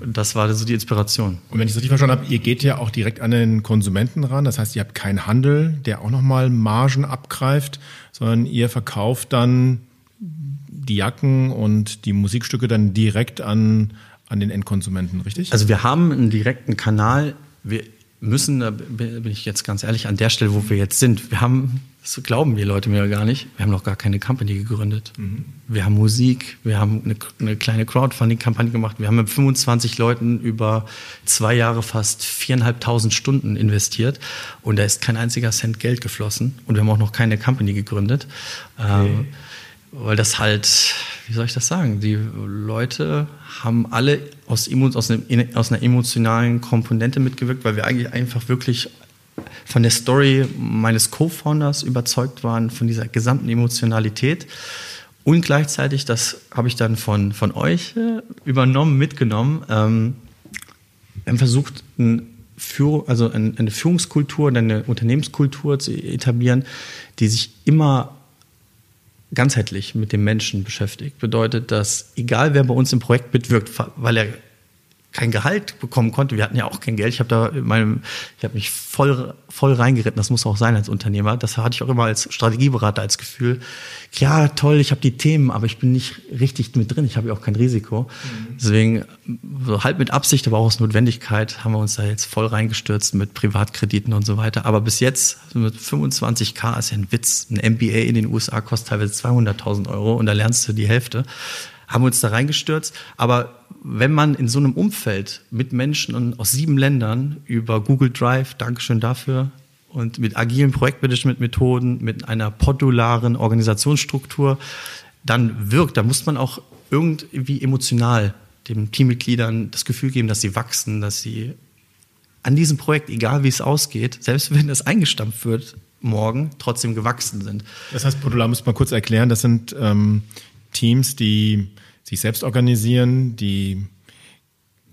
das war so die Inspiration.
Und wenn ich es richtig verstanden habe, ihr geht ja auch direkt an den Konsumenten ran. Das heißt, ihr habt keinen Handel, der auch nochmal Margen abgreift, sondern ihr verkauft dann die Jacken und die Musikstücke dann direkt an an den Endkonsumenten, richtig?
Also wir haben einen direkten Kanal. Wir müssen, da bin ich jetzt ganz ehrlich, an der Stelle, wo wir jetzt sind, wir haben, das glauben die Leute mir gar nicht, wir haben noch gar keine Company gegründet. Mhm. Wir haben Musik, wir haben eine, eine kleine Crowdfunding-Kampagne gemacht, wir haben mit 25 Leuten über zwei Jahre fast viereinhalbtausend Stunden investiert und da ist kein einziger Cent Geld geflossen und wir haben auch noch keine Company gegründet. Okay. Ähm, weil das halt, wie soll ich das sagen, die Leute haben alle aus, aus, einem, aus einer emotionalen Komponente mitgewirkt, weil wir eigentlich einfach wirklich von der Story meines Co-Founders überzeugt waren, von dieser gesamten Emotionalität. Und gleichzeitig, das habe ich dann von, von euch äh, übernommen, mitgenommen, ähm, haben versucht, ein Führ also eine Führungskultur, eine Unternehmenskultur zu etablieren, die sich immer ganzheitlich mit dem Menschen beschäftigt. Bedeutet, dass egal wer bei uns im Projekt mitwirkt, weil er kein Gehalt bekommen konnte. Wir hatten ja auch kein Geld. Ich habe da meinem, ich habe mich voll voll reingeritten. Das muss auch sein als Unternehmer. Das hatte ich auch immer als Strategieberater als Gefühl. Ja, toll, ich habe die Themen, aber ich bin nicht richtig mit drin. Ich habe ja auch kein Risiko. Mhm. Deswegen so halb mit Absicht, aber auch aus Notwendigkeit haben wir uns da jetzt voll reingestürzt mit Privatkrediten und so weiter. Aber bis jetzt mit 25k ist ja ein Witz. Ein MBA in den USA kostet teilweise 200.000 Euro und da lernst du die Hälfte haben wir uns da reingestürzt. Aber wenn man in so einem Umfeld mit Menschen aus sieben Ländern über Google Drive, Dankeschön dafür, und mit agilen Projektmanagement-Methoden, mit einer podularen Organisationsstruktur dann wirkt, da muss man auch irgendwie emotional den Teammitgliedern das Gefühl geben, dass sie wachsen, dass sie an diesem Projekt, egal wie es ausgeht, selbst wenn es eingestampft wird, morgen trotzdem gewachsen sind.
Das heißt, Podular muss man kurz erklären, das sind ähm, Teams, die sich selbst organisieren, die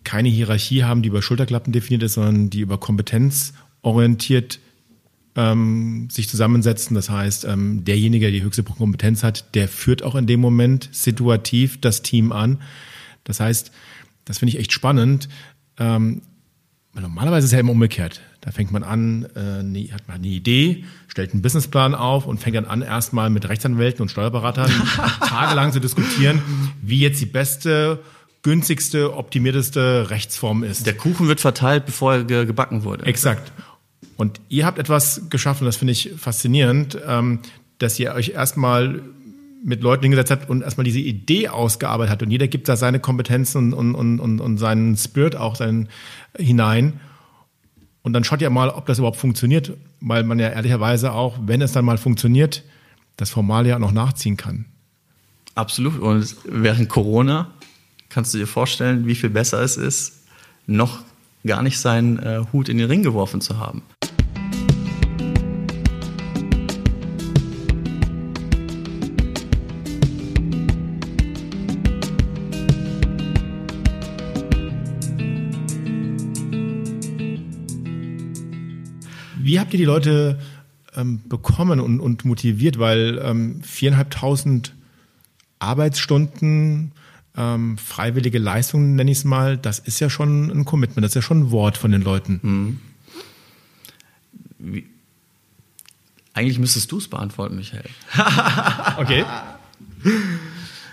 keine Hierarchie haben, die über Schulterklappen definiert ist, sondern die über Kompetenz orientiert ähm, sich zusammensetzen. Das heißt, ähm, derjenige, der die höchste Kompetenz hat, der führt auch in dem Moment situativ das Team an. Das heißt, das finde ich echt spannend. Ähm, normalerweise ist es ja immer umgekehrt. Da fängt man an, äh, hat man eine Idee, stellt einen Businessplan auf und fängt dann an, erstmal mit Rechtsanwälten und Steuerberatern tagelang zu diskutieren, wie jetzt die beste, günstigste, optimierteste Rechtsform ist.
Der Kuchen wird verteilt, bevor er ge gebacken wurde.
Exakt. Und ihr habt etwas geschaffen, das finde ich faszinierend, ähm, dass ihr euch erstmal mit Leuten hingesetzt habt und erstmal diese Idee ausgearbeitet habt. Und jeder gibt da seine Kompetenzen und, und, und, und seinen Spirit auch seinen, hinein. Und dann schaut ihr mal, ob das überhaupt funktioniert, weil man ja ehrlicherweise auch, wenn es dann mal funktioniert, das Formal ja noch nachziehen kann.
Absolut. Und während Corona kannst du dir vorstellen, wie viel besser es ist, noch gar nicht seinen äh, Hut in den Ring geworfen zu haben.
Wie habt ihr die Leute ähm, bekommen und, und, motiviert? Weil ähm, viereinhalbtausend Arbeitsstunden, ähm, freiwillige Leistungen, nenne ich es mal, das ist ja schon ein Commitment, das ist ja schon ein Wort von den Leuten.
Hm. Wie, eigentlich müsstest du es beantworten, Michael.
okay.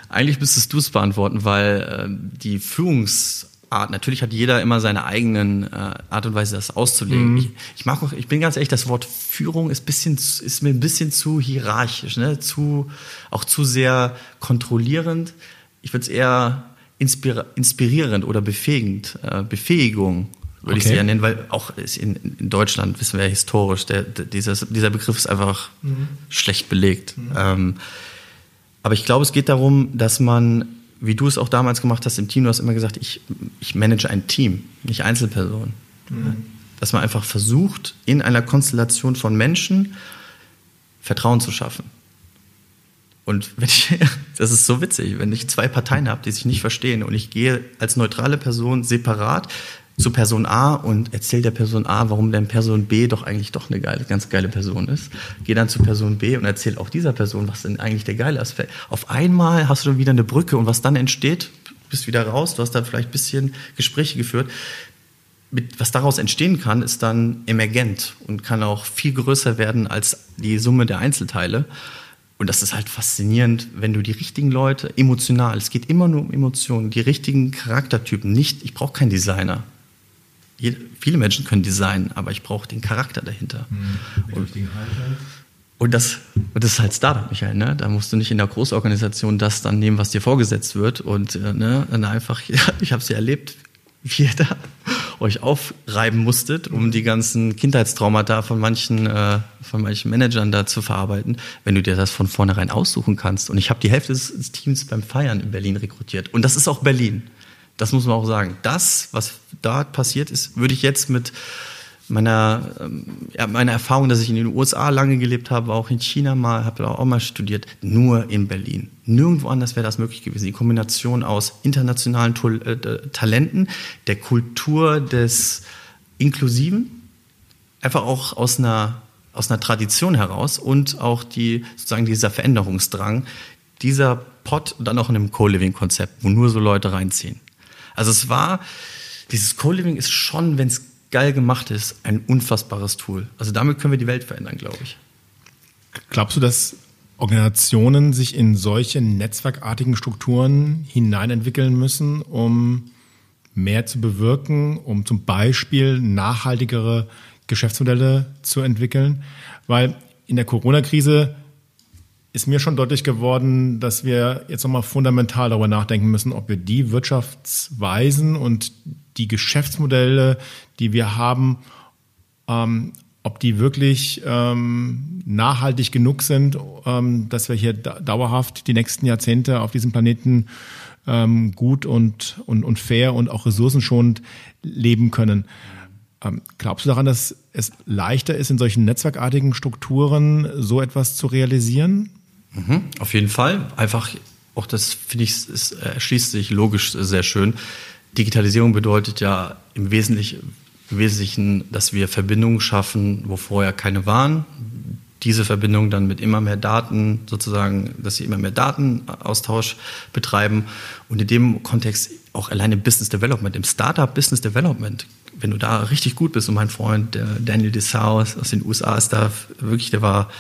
Eigentlich müsstest du es beantworten, weil äh, die Führungs- Art. Natürlich hat jeder immer seine eigenen äh, Art und Weise, das auszulegen. Mhm. Ich, ich, mag auch, ich bin ganz ehrlich, das Wort Führung ist bisschen, ist mir ein bisschen zu hierarchisch, ne? zu, auch zu sehr kontrollierend. Ich würde es eher inspira inspirierend oder befähigend, äh, Befähigung würde okay. ich es eher nennen, weil auch in, in, Deutschland wissen wir ja historisch, der, der, dieser, dieser Begriff ist einfach mhm. schlecht belegt. Mhm. Ähm, aber ich glaube, es geht darum, dass man wie du es auch damals gemacht hast im Team, du hast immer gesagt, ich, ich manage ein Team, nicht Einzelpersonen. Mhm. Dass man einfach versucht, in einer Konstellation von Menschen Vertrauen zu schaffen. Und wenn ich, das ist so witzig, wenn ich zwei Parteien habe, die sich nicht verstehen und ich gehe als neutrale Person separat zu Person A und erzähle der Person A, warum denn Person B doch eigentlich doch eine geile, ganz geile Person ist. Gehe dann zu Person B und erzähle auch dieser Person, was denn eigentlich der geile Aspekt. Auf einmal hast du dann wieder eine Brücke und was dann entsteht, bist wieder raus, du hast dann vielleicht ein bisschen Gespräche geführt. Mit, was daraus entstehen kann, ist dann emergent und kann auch viel größer werden als die Summe der Einzelteile. Und das ist halt faszinierend, wenn du die richtigen Leute emotional, es geht immer nur um Emotionen, die richtigen Charaktertypen, nicht, ich brauche keinen Designer viele Menschen können designen, aber ich brauche den Charakter dahinter. Mhm. Und, und, das, und das ist halt Startup, Michael. Ne? Da musst du nicht in der Großorganisation das dann nehmen, was dir vorgesetzt wird. Und äh, ne, dann einfach, ja, ich habe es ja erlebt, wie ihr da euch aufreiben musstet, um die ganzen Kindheitstraumata von manchen, äh, von manchen Managern da zu verarbeiten, wenn du dir das von vornherein aussuchen kannst. Und ich habe die Hälfte des Teams beim Feiern in Berlin rekrutiert. Und das ist auch Berlin. Das muss man auch sagen. Das, was da passiert ist, würde ich jetzt mit meiner, ja, meiner Erfahrung, dass ich in den USA lange gelebt habe, auch in China mal, habe auch mal studiert, nur in Berlin. Nirgendwo anders wäre das möglich gewesen. Die Kombination aus internationalen äh, Talenten, der Kultur des Inklusiven, einfach auch aus einer, aus einer Tradition heraus und auch die, sozusagen dieser Veränderungsdrang, dieser Pot und dann auch in einem Co-Living-Konzept, wo nur so Leute reinziehen. Also es war, Dieses Co-Living ist schon, wenn es geil gemacht ist, ein unfassbares Tool. Also damit können wir die Welt verändern, glaube ich.
Glaubst du, dass Organisationen sich in solche netzwerkartigen Strukturen hineinentwickeln müssen, um mehr zu bewirken, um zum Beispiel nachhaltigere Geschäftsmodelle zu entwickeln? Weil in der Corona-Krise ist mir schon deutlich geworden, dass wir jetzt nochmal fundamental darüber nachdenken müssen, ob wir die Wirtschaftsweisen und die Geschäftsmodelle, die wir haben, ähm, ob die wirklich ähm, nachhaltig genug sind, ähm, dass wir hier dauerhaft die nächsten Jahrzehnte auf diesem Planeten ähm, gut und, und, und fair und auch ressourcenschonend leben können. Ähm, glaubst du daran, dass es leichter ist, in solchen netzwerkartigen Strukturen so etwas zu realisieren?
Mhm, auf jeden Fall. Einfach, auch das finde ich, es erschließt sich logisch sehr schön. Digitalisierung bedeutet ja im Wesentlichen im Wesentlichen, dass wir Verbindungen schaffen, wo vorher keine waren. Diese Verbindung dann mit immer mehr Daten sozusagen, dass sie immer mehr Datenaustausch betreiben und in dem Kontext auch alleine Business Development, im Startup Business Development, wenn du da richtig gut bist und mein Freund Daniel Dessau aus den USA ist da wirklich, der war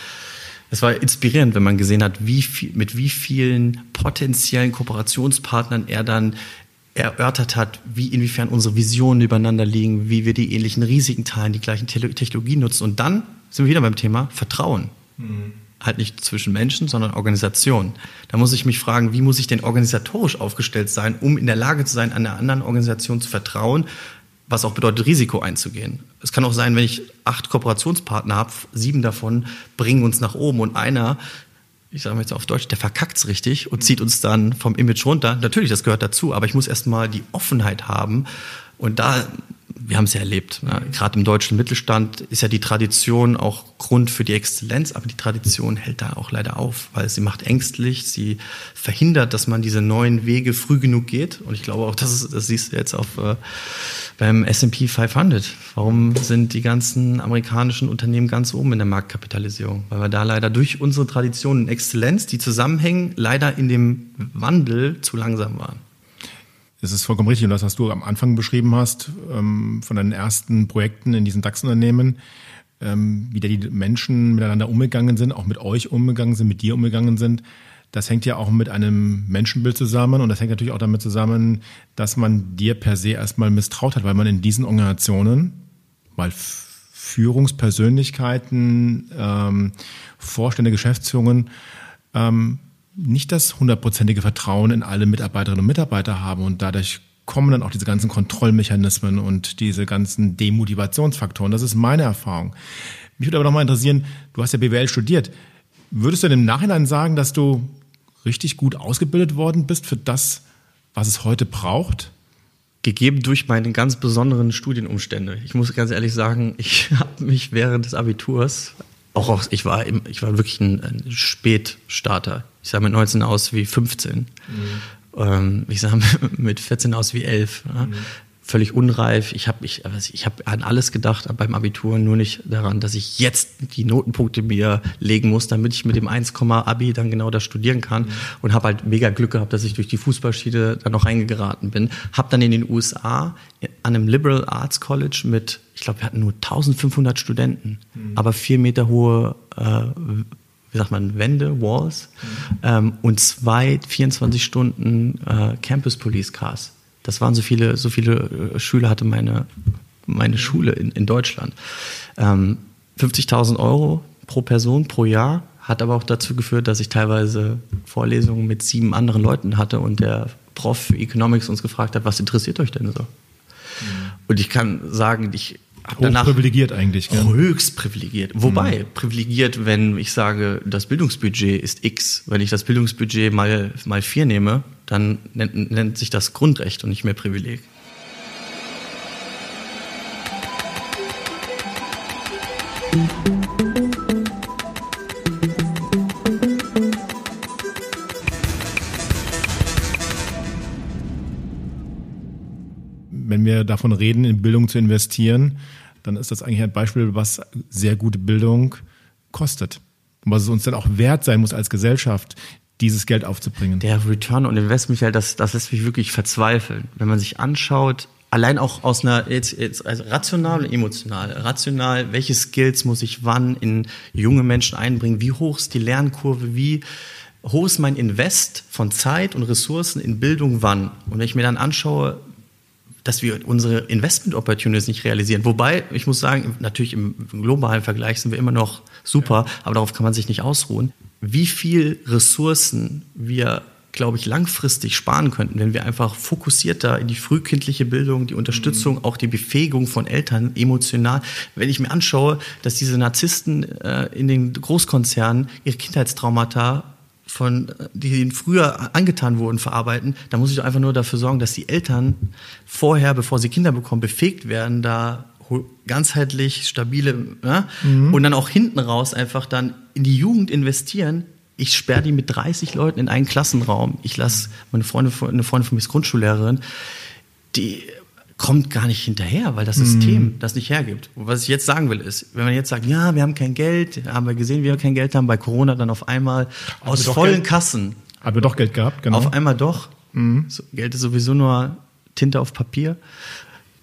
es war inspirierend, wenn man gesehen hat, wie viel, mit wie vielen potenziellen Kooperationspartnern er dann erörtert hat, wie inwiefern unsere Visionen übereinander liegen, wie wir die ähnlichen Risiken teilen, die gleichen Technologien nutzen. Und dann sind wir wieder beim Thema Vertrauen. Mhm. Halt nicht zwischen Menschen, sondern Organisationen. Da muss ich mich fragen, wie muss ich denn organisatorisch aufgestellt sein, um in der Lage zu sein, einer anderen Organisation zu vertrauen, was auch bedeutet, Risiko einzugehen. Es kann auch sein, wenn ich acht Kooperationspartner habe, sieben davon bringen uns nach oben und einer ich sage mal jetzt auf Deutsch, der verkackt's richtig und zieht uns dann vom Image runter. Natürlich, das gehört dazu, aber ich muss erstmal die Offenheit haben. Und da wir haben es ja erlebt. Ne? Gerade im deutschen Mittelstand ist ja die Tradition auch Grund für die Exzellenz, aber die Tradition hält da auch leider auf, weil sie macht ängstlich, sie verhindert, dass man diese neuen Wege früh genug geht. Und ich glaube auch, das, ist, das siehst du jetzt auf, äh, beim S&P 500. Warum sind die ganzen amerikanischen Unternehmen ganz oben in der Marktkapitalisierung? Weil wir da leider durch unsere Tradition und Exzellenz, die zusammenhängen, leider in dem Wandel zu langsam waren.
Es ist vollkommen richtig und das, was du am Anfang beschrieben hast, ähm, von deinen ersten Projekten in diesen DAX-Unternehmen, ähm, wie da die Menschen miteinander umgegangen sind, auch mit euch umgegangen sind, mit dir umgegangen sind, das hängt ja auch mit einem Menschenbild zusammen und das hängt natürlich auch damit zusammen, dass man dir per se erstmal misstraut hat, weil man in diesen Organisationen, weil Führungspersönlichkeiten, ähm, Vorstände, Geschäftsführungen ähm, nicht das hundertprozentige Vertrauen in alle Mitarbeiterinnen und Mitarbeiter haben und dadurch kommen dann auch diese ganzen Kontrollmechanismen und diese ganzen Demotivationsfaktoren. Das ist meine Erfahrung. Mich würde aber nochmal interessieren, du hast ja BWL studiert. Würdest du denn im Nachhinein sagen, dass du richtig gut ausgebildet worden bist für das, was es heute braucht?
Gegeben durch meine ganz besonderen Studienumstände. Ich muss ganz ehrlich sagen, ich habe mich während des Abiturs auch, auch ich war ich war wirklich ein, ein Spätstarter. Ich sah mit 19 aus wie 15. Mhm. Ähm, ich sah mit 14 aus wie 11. Mhm. Völlig unreif. Ich habe ich, ich hab an alles gedacht beim Abitur, nur nicht daran, dass ich jetzt die Notenpunkte mir legen muss, damit ich mit dem 1, Abi dann genau das studieren kann. Mhm. Und habe halt mega Glück gehabt, dass ich durch die Fußballschiede dann noch reingeraten bin. Habe dann in den USA an einem Liberal Arts College mit ich glaube, wir hatten nur 1500 Studenten, mhm. aber vier Meter hohe, äh, wie sagt man, Wände, Walls mhm. ähm, und zwei 24 Stunden äh, Campus Police Cars. Das waren so viele, so viele äh, Schüler hatte meine, meine. Schule in, in Deutschland. Ähm, 50.000 Euro pro Person pro Jahr hat aber auch dazu geführt, dass ich teilweise Vorlesungen mit sieben anderen Leuten hatte und der Prof für Economics uns gefragt hat, was interessiert euch denn so? Mhm. Und ich kann sagen, ich
danach privilegiert eigentlich.
Gell? Höchst privilegiert. Wobei, mhm. privilegiert, wenn ich sage, das Bildungsbudget ist X. Wenn ich das Bildungsbudget mal, mal vier nehme, dann nennt, nennt sich das Grundrecht und nicht mehr Privileg.
wenn davon reden, in Bildung zu investieren, dann ist das eigentlich ein Beispiel, was sehr gute Bildung kostet. Und was es uns dann auch wert sein muss als Gesellschaft, dieses Geld aufzubringen.
Der Return on Investment, Michael, das, das lässt mich wirklich verzweifeln. Wenn man sich anschaut, allein auch aus einer jetzt, jetzt also rational und emotional. Rational, welche Skills muss ich wann in junge Menschen einbringen? Wie hoch ist die Lernkurve? Wie hoch ist mein Invest von Zeit und Ressourcen in Bildung wann? Und wenn ich mir dann anschaue, dass wir unsere Investment Opportunities nicht realisieren. Wobei, ich muss sagen, natürlich im globalen Vergleich sind wir immer noch super, aber darauf kann man sich nicht ausruhen. Wie viel Ressourcen wir glaube ich, langfristig sparen könnten, wenn wir einfach fokussierter in die frühkindliche Bildung, die Unterstützung, mhm. auch die Befähigung von Eltern emotional. Wenn ich mir anschaue, dass diese Narzissten äh, in den Großkonzernen ihre Kindheitstraumata von, die ihnen früher angetan wurden, verarbeiten, da muss ich einfach nur dafür sorgen, dass die Eltern vorher, bevor sie Kinder bekommen, befähigt werden, da ganzheitlich stabile ja, mhm. und dann auch hinten raus einfach dann in die Jugend investieren, ich sperre die mit 30 Leuten in einen Klassenraum. Ich lasse meine Freundin, eine Freundin von mir ist Grundschullehrerin, die kommt gar nicht hinterher, weil das System mm. das nicht hergibt. Und was ich jetzt sagen will ist, wenn man jetzt sagt, ja, wir haben kein Geld, haben wir gesehen, wir kein Geld haben, bei Corona dann auf einmal haben aus vollen Geld, Kassen.
Haben wir doch Geld gehabt,
genau. Auf einmal doch. Mm. Geld ist sowieso nur Tinte auf Papier.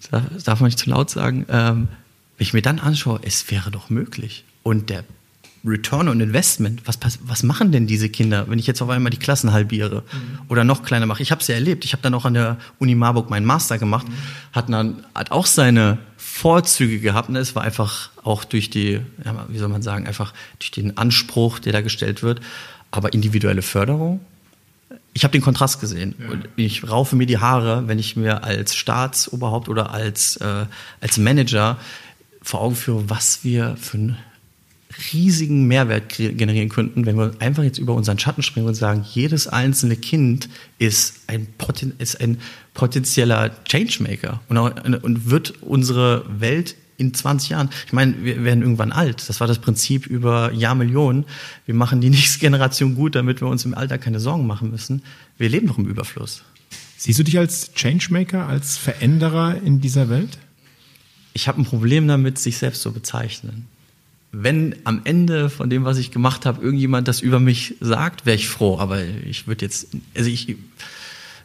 Das darf man nicht zu laut sagen. Ähm, wenn ich mir dann anschaue, es wäre doch möglich. Und der Return on Investment, was, was machen denn diese Kinder, wenn ich jetzt auf einmal die Klassen halbiere mhm. oder noch kleiner mache? Ich habe es ja erlebt. Ich habe dann auch an der Uni Marburg meinen Master gemacht, mhm. hat dann hat auch seine Vorzüge gehabt. Und es war einfach auch durch die, ja, wie soll man sagen, einfach durch den Anspruch, der da gestellt wird, aber individuelle Förderung. Ich habe den Kontrast gesehen. Ja. Und ich raufe mir die Haare, wenn ich mir als Staatsoberhaupt oder als, äh, als Manager vor Augen führe, was wir für ein riesigen Mehrwert generieren könnten, wenn wir einfach jetzt über unseren Schatten springen und sagen, jedes einzelne Kind ist ein, Poten ist ein potenzieller Changemaker und, auch, und wird unsere Welt in 20 Jahren, ich meine, wir werden irgendwann alt. Das war das Prinzip über Jahrmillionen. Wir machen die nächste Generation gut, damit wir uns im Alter keine Sorgen machen müssen. Wir leben noch im Überfluss.
Siehst du dich als Changemaker, als Veränderer in dieser Welt?
Ich habe ein Problem damit, sich selbst zu bezeichnen wenn am Ende von dem, was ich gemacht habe, irgendjemand das über mich sagt, wäre ich froh. Aber ich würde jetzt, also ich,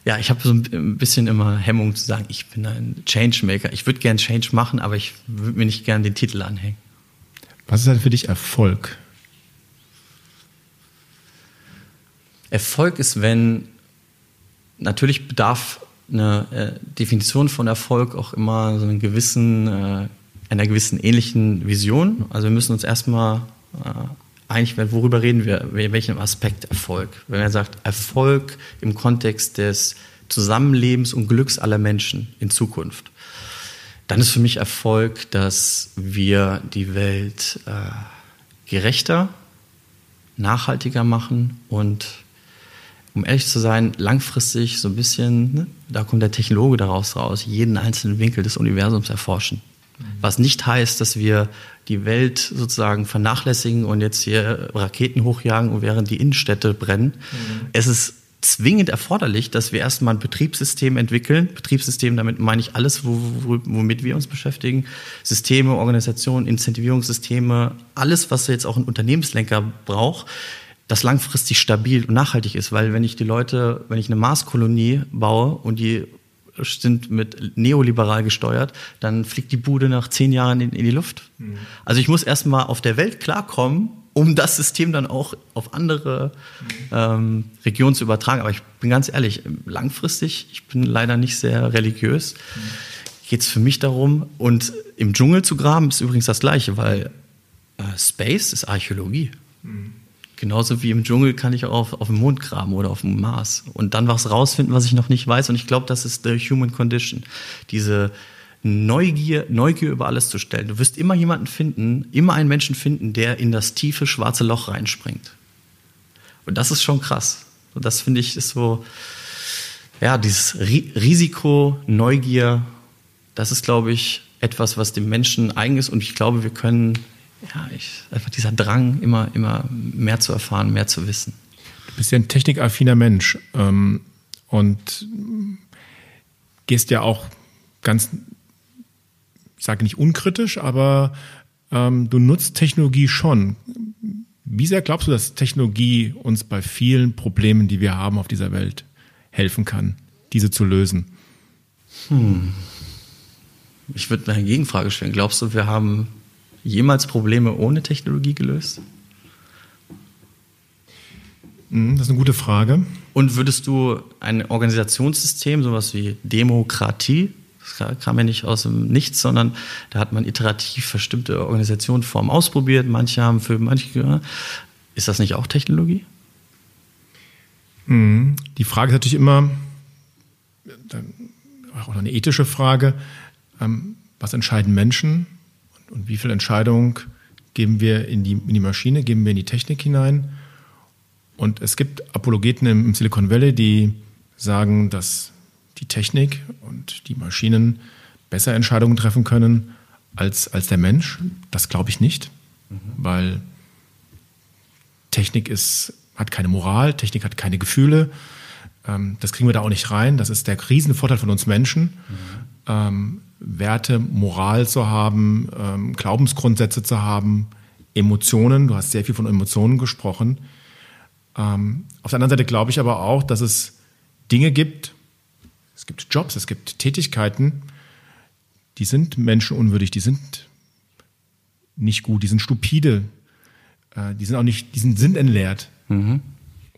ja, ich habe so ein bisschen immer Hemmung zu sagen, ich bin ein Changemaker. Ich würde gern Change machen, aber ich würde mir nicht gern den Titel anhängen.
Was ist denn für dich Erfolg?
Erfolg ist, wenn natürlich bedarf eine äh, Definition von Erfolg auch immer so einen gewissen äh, einer gewissen ähnlichen Vision. Also wir müssen uns erstmal äh, eigentlich, worüber reden wir, welchem Aspekt Erfolg? Wenn er sagt, Erfolg im Kontext des Zusammenlebens und Glücks aller Menschen in Zukunft, dann ist für mich Erfolg, dass wir die Welt äh, gerechter, nachhaltiger machen und um ehrlich zu sein, langfristig so ein bisschen, ne, da kommt der Technologe daraus raus, jeden einzelnen Winkel des Universums erforschen. Was nicht heißt, dass wir die Welt sozusagen vernachlässigen und jetzt hier Raketen hochjagen, während die Innenstädte brennen. Mhm. Es ist zwingend erforderlich, dass wir erstmal ein Betriebssystem entwickeln. Betriebssystem, damit meine ich alles, womit wir uns beschäftigen. Systeme, Organisationen, Incentivierungssysteme, alles, was jetzt auch ein Unternehmenslenker braucht, das langfristig stabil und nachhaltig ist. Weil wenn ich die Leute, wenn ich eine Marskolonie baue und die sind mit neoliberal gesteuert, dann fliegt die Bude nach zehn Jahren in, in die Luft. Mhm. Also ich muss erstmal auf der Welt klarkommen, um das System dann auch auf andere mhm. ähm, Regionen zu übertragen. Aber ich bin ganz ehrlich, langfristig, ich bin leider nicht sehr religiös, mhm. geht es für mich darum, und im Dschungel zu graben ist übrigens das Gleiche, weil äh, Space ist Archäologie. Mhm. Genauso wie im Dschungel kann ich auch auf, auf dem Mond graben oder auf dem Mars und dann was rausfinden, was ich noch nicht weiß. Und ich glaube, das ist the human condition. Diese Neugier, Neugier über alles zu stellen. Du wirst immer jemanden finden, immer einen Menschen finden, der in das tiefe schwarze Loch reinspringt. Und das ist schon krass. Und das finde ich ist so, ja, dieses Risiko, Neugier, das ist, glaube ich, etwas, was dem Menschen eigen ist. Und ich glaube, wir können ja, ich, einfach dieser Drang, immer, immer mehr zu erfahren, mehr zu wissen.
Du bist ja ein technikaffiner Mensch ähm, und gehst ja auch ganz, ich sage nicht unkritisch, aber ähm, du nutzt Technologie schon. Wie sehr glaubst du, dass Technologie uns bei vielen Problemen, die wir haben auf dieser Welt, helfen kann, diese zu lösen?
Hm. ich würde eine Gegenfrage stellen. Glaubst du, wir haben jemals Probleme ohne Technologie gelöst?
Hm, das ist eine gute Frage.
Und würdest du ein Organisationssystem, sowas wie Demokratie, das kam ja nicht aus dem Nichts, sondern da hat man iterativ bestimmte Organisationsformen ausprobiert. Manche haben für manche. Ist das nicht auch Technologie?
Hm, die Frage ist natürlich immer, auch eine ethische Frage, ähm, was entscheiden Menschen und wie viel Entscheidung geben wir in die, in die Maschine, geben wir in die Technik hinein. Und es gibt Apologeten im Silicon Valley, die sagen, dass die Technik und die Maschinen besser Entscheidungen treffen können als, als der Mensch. Das glaube ich nicht, mhm. weil Technik ist, hat keine Moral, Technik hat keine Gefühle. Ähm, das kriegen wir da auch nicht rein. Das ist der Riesenvorteil von uns Menschen. Mhm. Ähm, Werte, Moral zu haben, ähm, Glaubensgrundsätze zu haben, Emotionen. Du hast sehr viel von Emotionen gesprochen. Ähm, auf der anderen Seite glaube ich aber auch, dass es Dinge gibt, es gibt Jobs, es gibt Tätigkeiten, die sind menschenunwürdig, die sind nicht gut, die sind stupide, äh, die sind auch nicht, die sind sinnentleert. Mhm.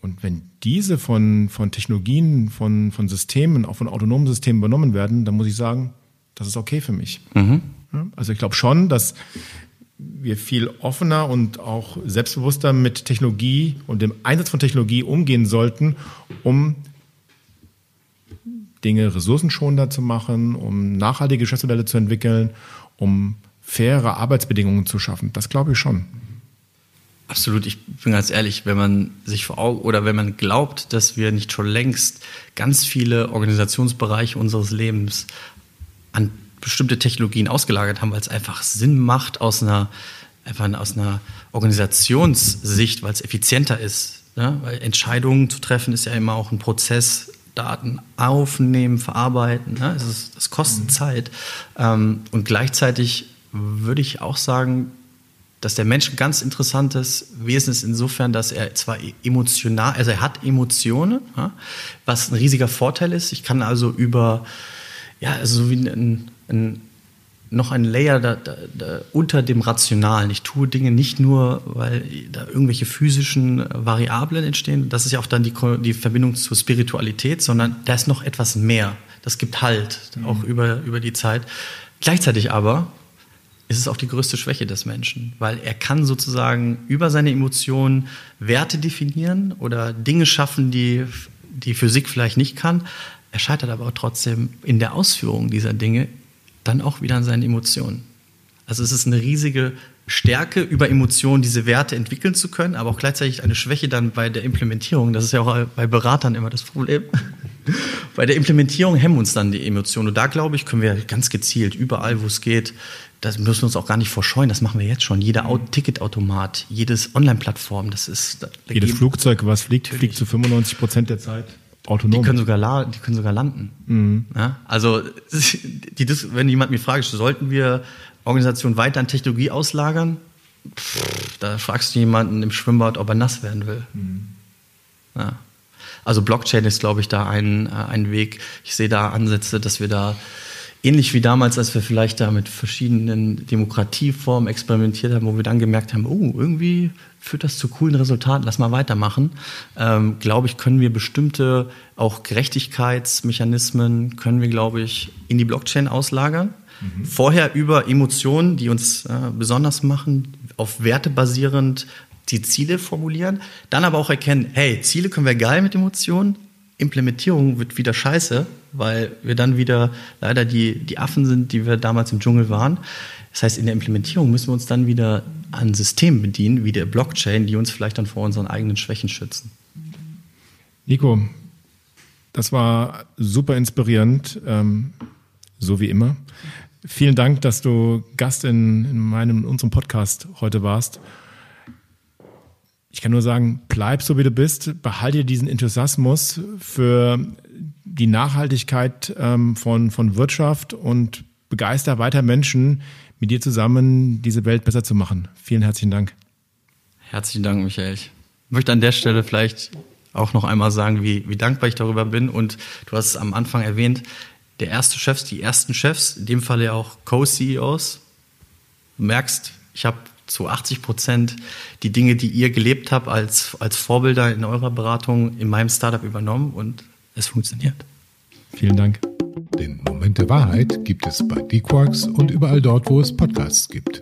Und wenn diese von, von Technologien, von, von Systemen, auch von autonomen Systemen übernommen werden, dann muss ich sagen, das ist okay für mich. Mhm. Also ich glaube schon, dass wir viel offener und auch selbstbewusster mit Technologie und dem Einsatz von Technologie umgehen sollten, um Dinge ressourcenschonender zu machen, um nachhaltige Geschäftsmodelle zu entwickeln, um faire Arbeitsbedingungen zu schaffen. Das glaube ich schon.
Absolut, ich bin ganz ehrlich, wenn man sich vor Augen oder wenn man glaubt, dass wir nicht schon längst ganz viele Organisationsbereiche unseres Lebens an bestimmte Technologien ausgelagert haben, weil es einfach Sinn macht aus einer, einfach aus einer Organisationssicht, weil es effizienter ist. Ne? Weil Entscheidungen zu treffen ist ja immer auch ein Prozess, Daten aufnehmen, verarbeiten. Ne? Das, ist, kostet mhm. Zeit. Ähm, und gleichzeitig würde ich auch sagen, dass der Mensch ein ganz interessantes Wesen ist, insofern, dass er zwar emotional, also er hat Emotionen, ja, was ein riesiger Vorteil ist. Ich kann also über, ja, also so wie ein, ein noch ein Layer da, da, da unter dem Rationalen. Ich tue Dinge nicht nur, weil da irgendwelche physischen Variablen entstehen. Das ist ja auch dann die, die Verbindung zur Spiritualität, sondern da ist noch etwas mehr. Das gibt Halt, mhm. auch über, über die Zeit. Gleichzeitig aber ist es auch die größte Schwäche des Menschen, weil er kann sozusagen über seine Emotionen Werte definieren oder Dinge schaffen, die die Physik vielleicht nicht kann. Er scheitert aber trotzdem in der Ausführung dieser Dinge dann auch wieder an seinen Emotionen. Also es ist eine riesige Stärke, über Emotionen diese Werte entwickeln zu können, aber auch gleichzeitig eine Schwäche dann bei der Implementierung. Das ist ja auch bei Beratern immer das Problem. bei der Implementierung hemmen uns dann die Emotionen. Und da, glaube ich, können wir ganz gezielt, überall, wo es geht, das müssen wir uns auch gar nicht verscheuen, das machen wir jetzt schon. Jeder Ticketautomat, jedes Online-Plattform, das ist. Da
Jedes Flugzeug, was fliegt, fliegt zu 95 Prozent der Zeit.
Autonom. Die können sogar, die können sogar landen. Mhm. Ja, also, die, wenn jemand mich fragt, sollten wir Organisationen weiter an Technologie auslagern? Pff, da fragst du jemanden im Schwimmbad, ob er nass werden will. Mhm. Ja. Also Blockchain ist, glaube ich, da ein, äh, ein Weg. Ich sehe da Ansätze, dass wir da ähnlich wie damals, als wir vielleicht da mit verschiedenen Demokratieformen experimentiert haben, wo wir dann gemerkt haben, oh, irgendwie führt das zu coolen Resultaten, lass mal weitermachen, ähm, glaube ich, können wir bestimmte auch Gerechtigkeitsmechanismen, können wir, glaube ich, in die Blockchain auslagern. Mhm. Vorher über Emotionen, die uns äh, besonders machen, auf Werte basierend die Ziele formulieren, dann aber auch erkennen, hey, Ziele können wir geil mit Emotionen, Implementierung wird wieder scheiße, weil wir dann wieder leider die, die Affen sind, die wir damals im Dschungel waren. Das heißt, in der Implementierung müssen wir uns dann wieder an Systemen bedienen, wie der Blockchain, die uns vielleicht dann vor unseren eigenen Schwächen schützen.
Nico, das war super inspirierend, ähm, so wie immer. Vielen Dank, dass du Gast in, in meinem, in unserem Podcast heute warst. Ich kann nur sagen, bleib so wie du bist, behalte diesen Enthusiasmus für die Nachhaltigkeit ähm, von, von Wirtschaft und begeister weiter Menschen, mit dir zusammen diese Welt besser zu machen. Vielen herzlichen Dank.
Herzlichen Dank, Michael. Ich möchte an der Stelle vielleicht auch noch einmal sagen, wie, wie dankbar ich darüber bin. Und du hast es am Anfang erwähnt, der erste Chefs, die ersten Chefs, in dem Fall ja auch Co-CEOs. Merkst, ich habe zu 80 Prozent die Dinge, die ihr gelebt habt als, als Vorbilder in eurer Beratung, in meinem Startup übernommen und es funktioniert.
Vielen Dank.
Den Moment der Wahrheit gibt es bei DQuarks und überall dort, wo es Podcasts gibt.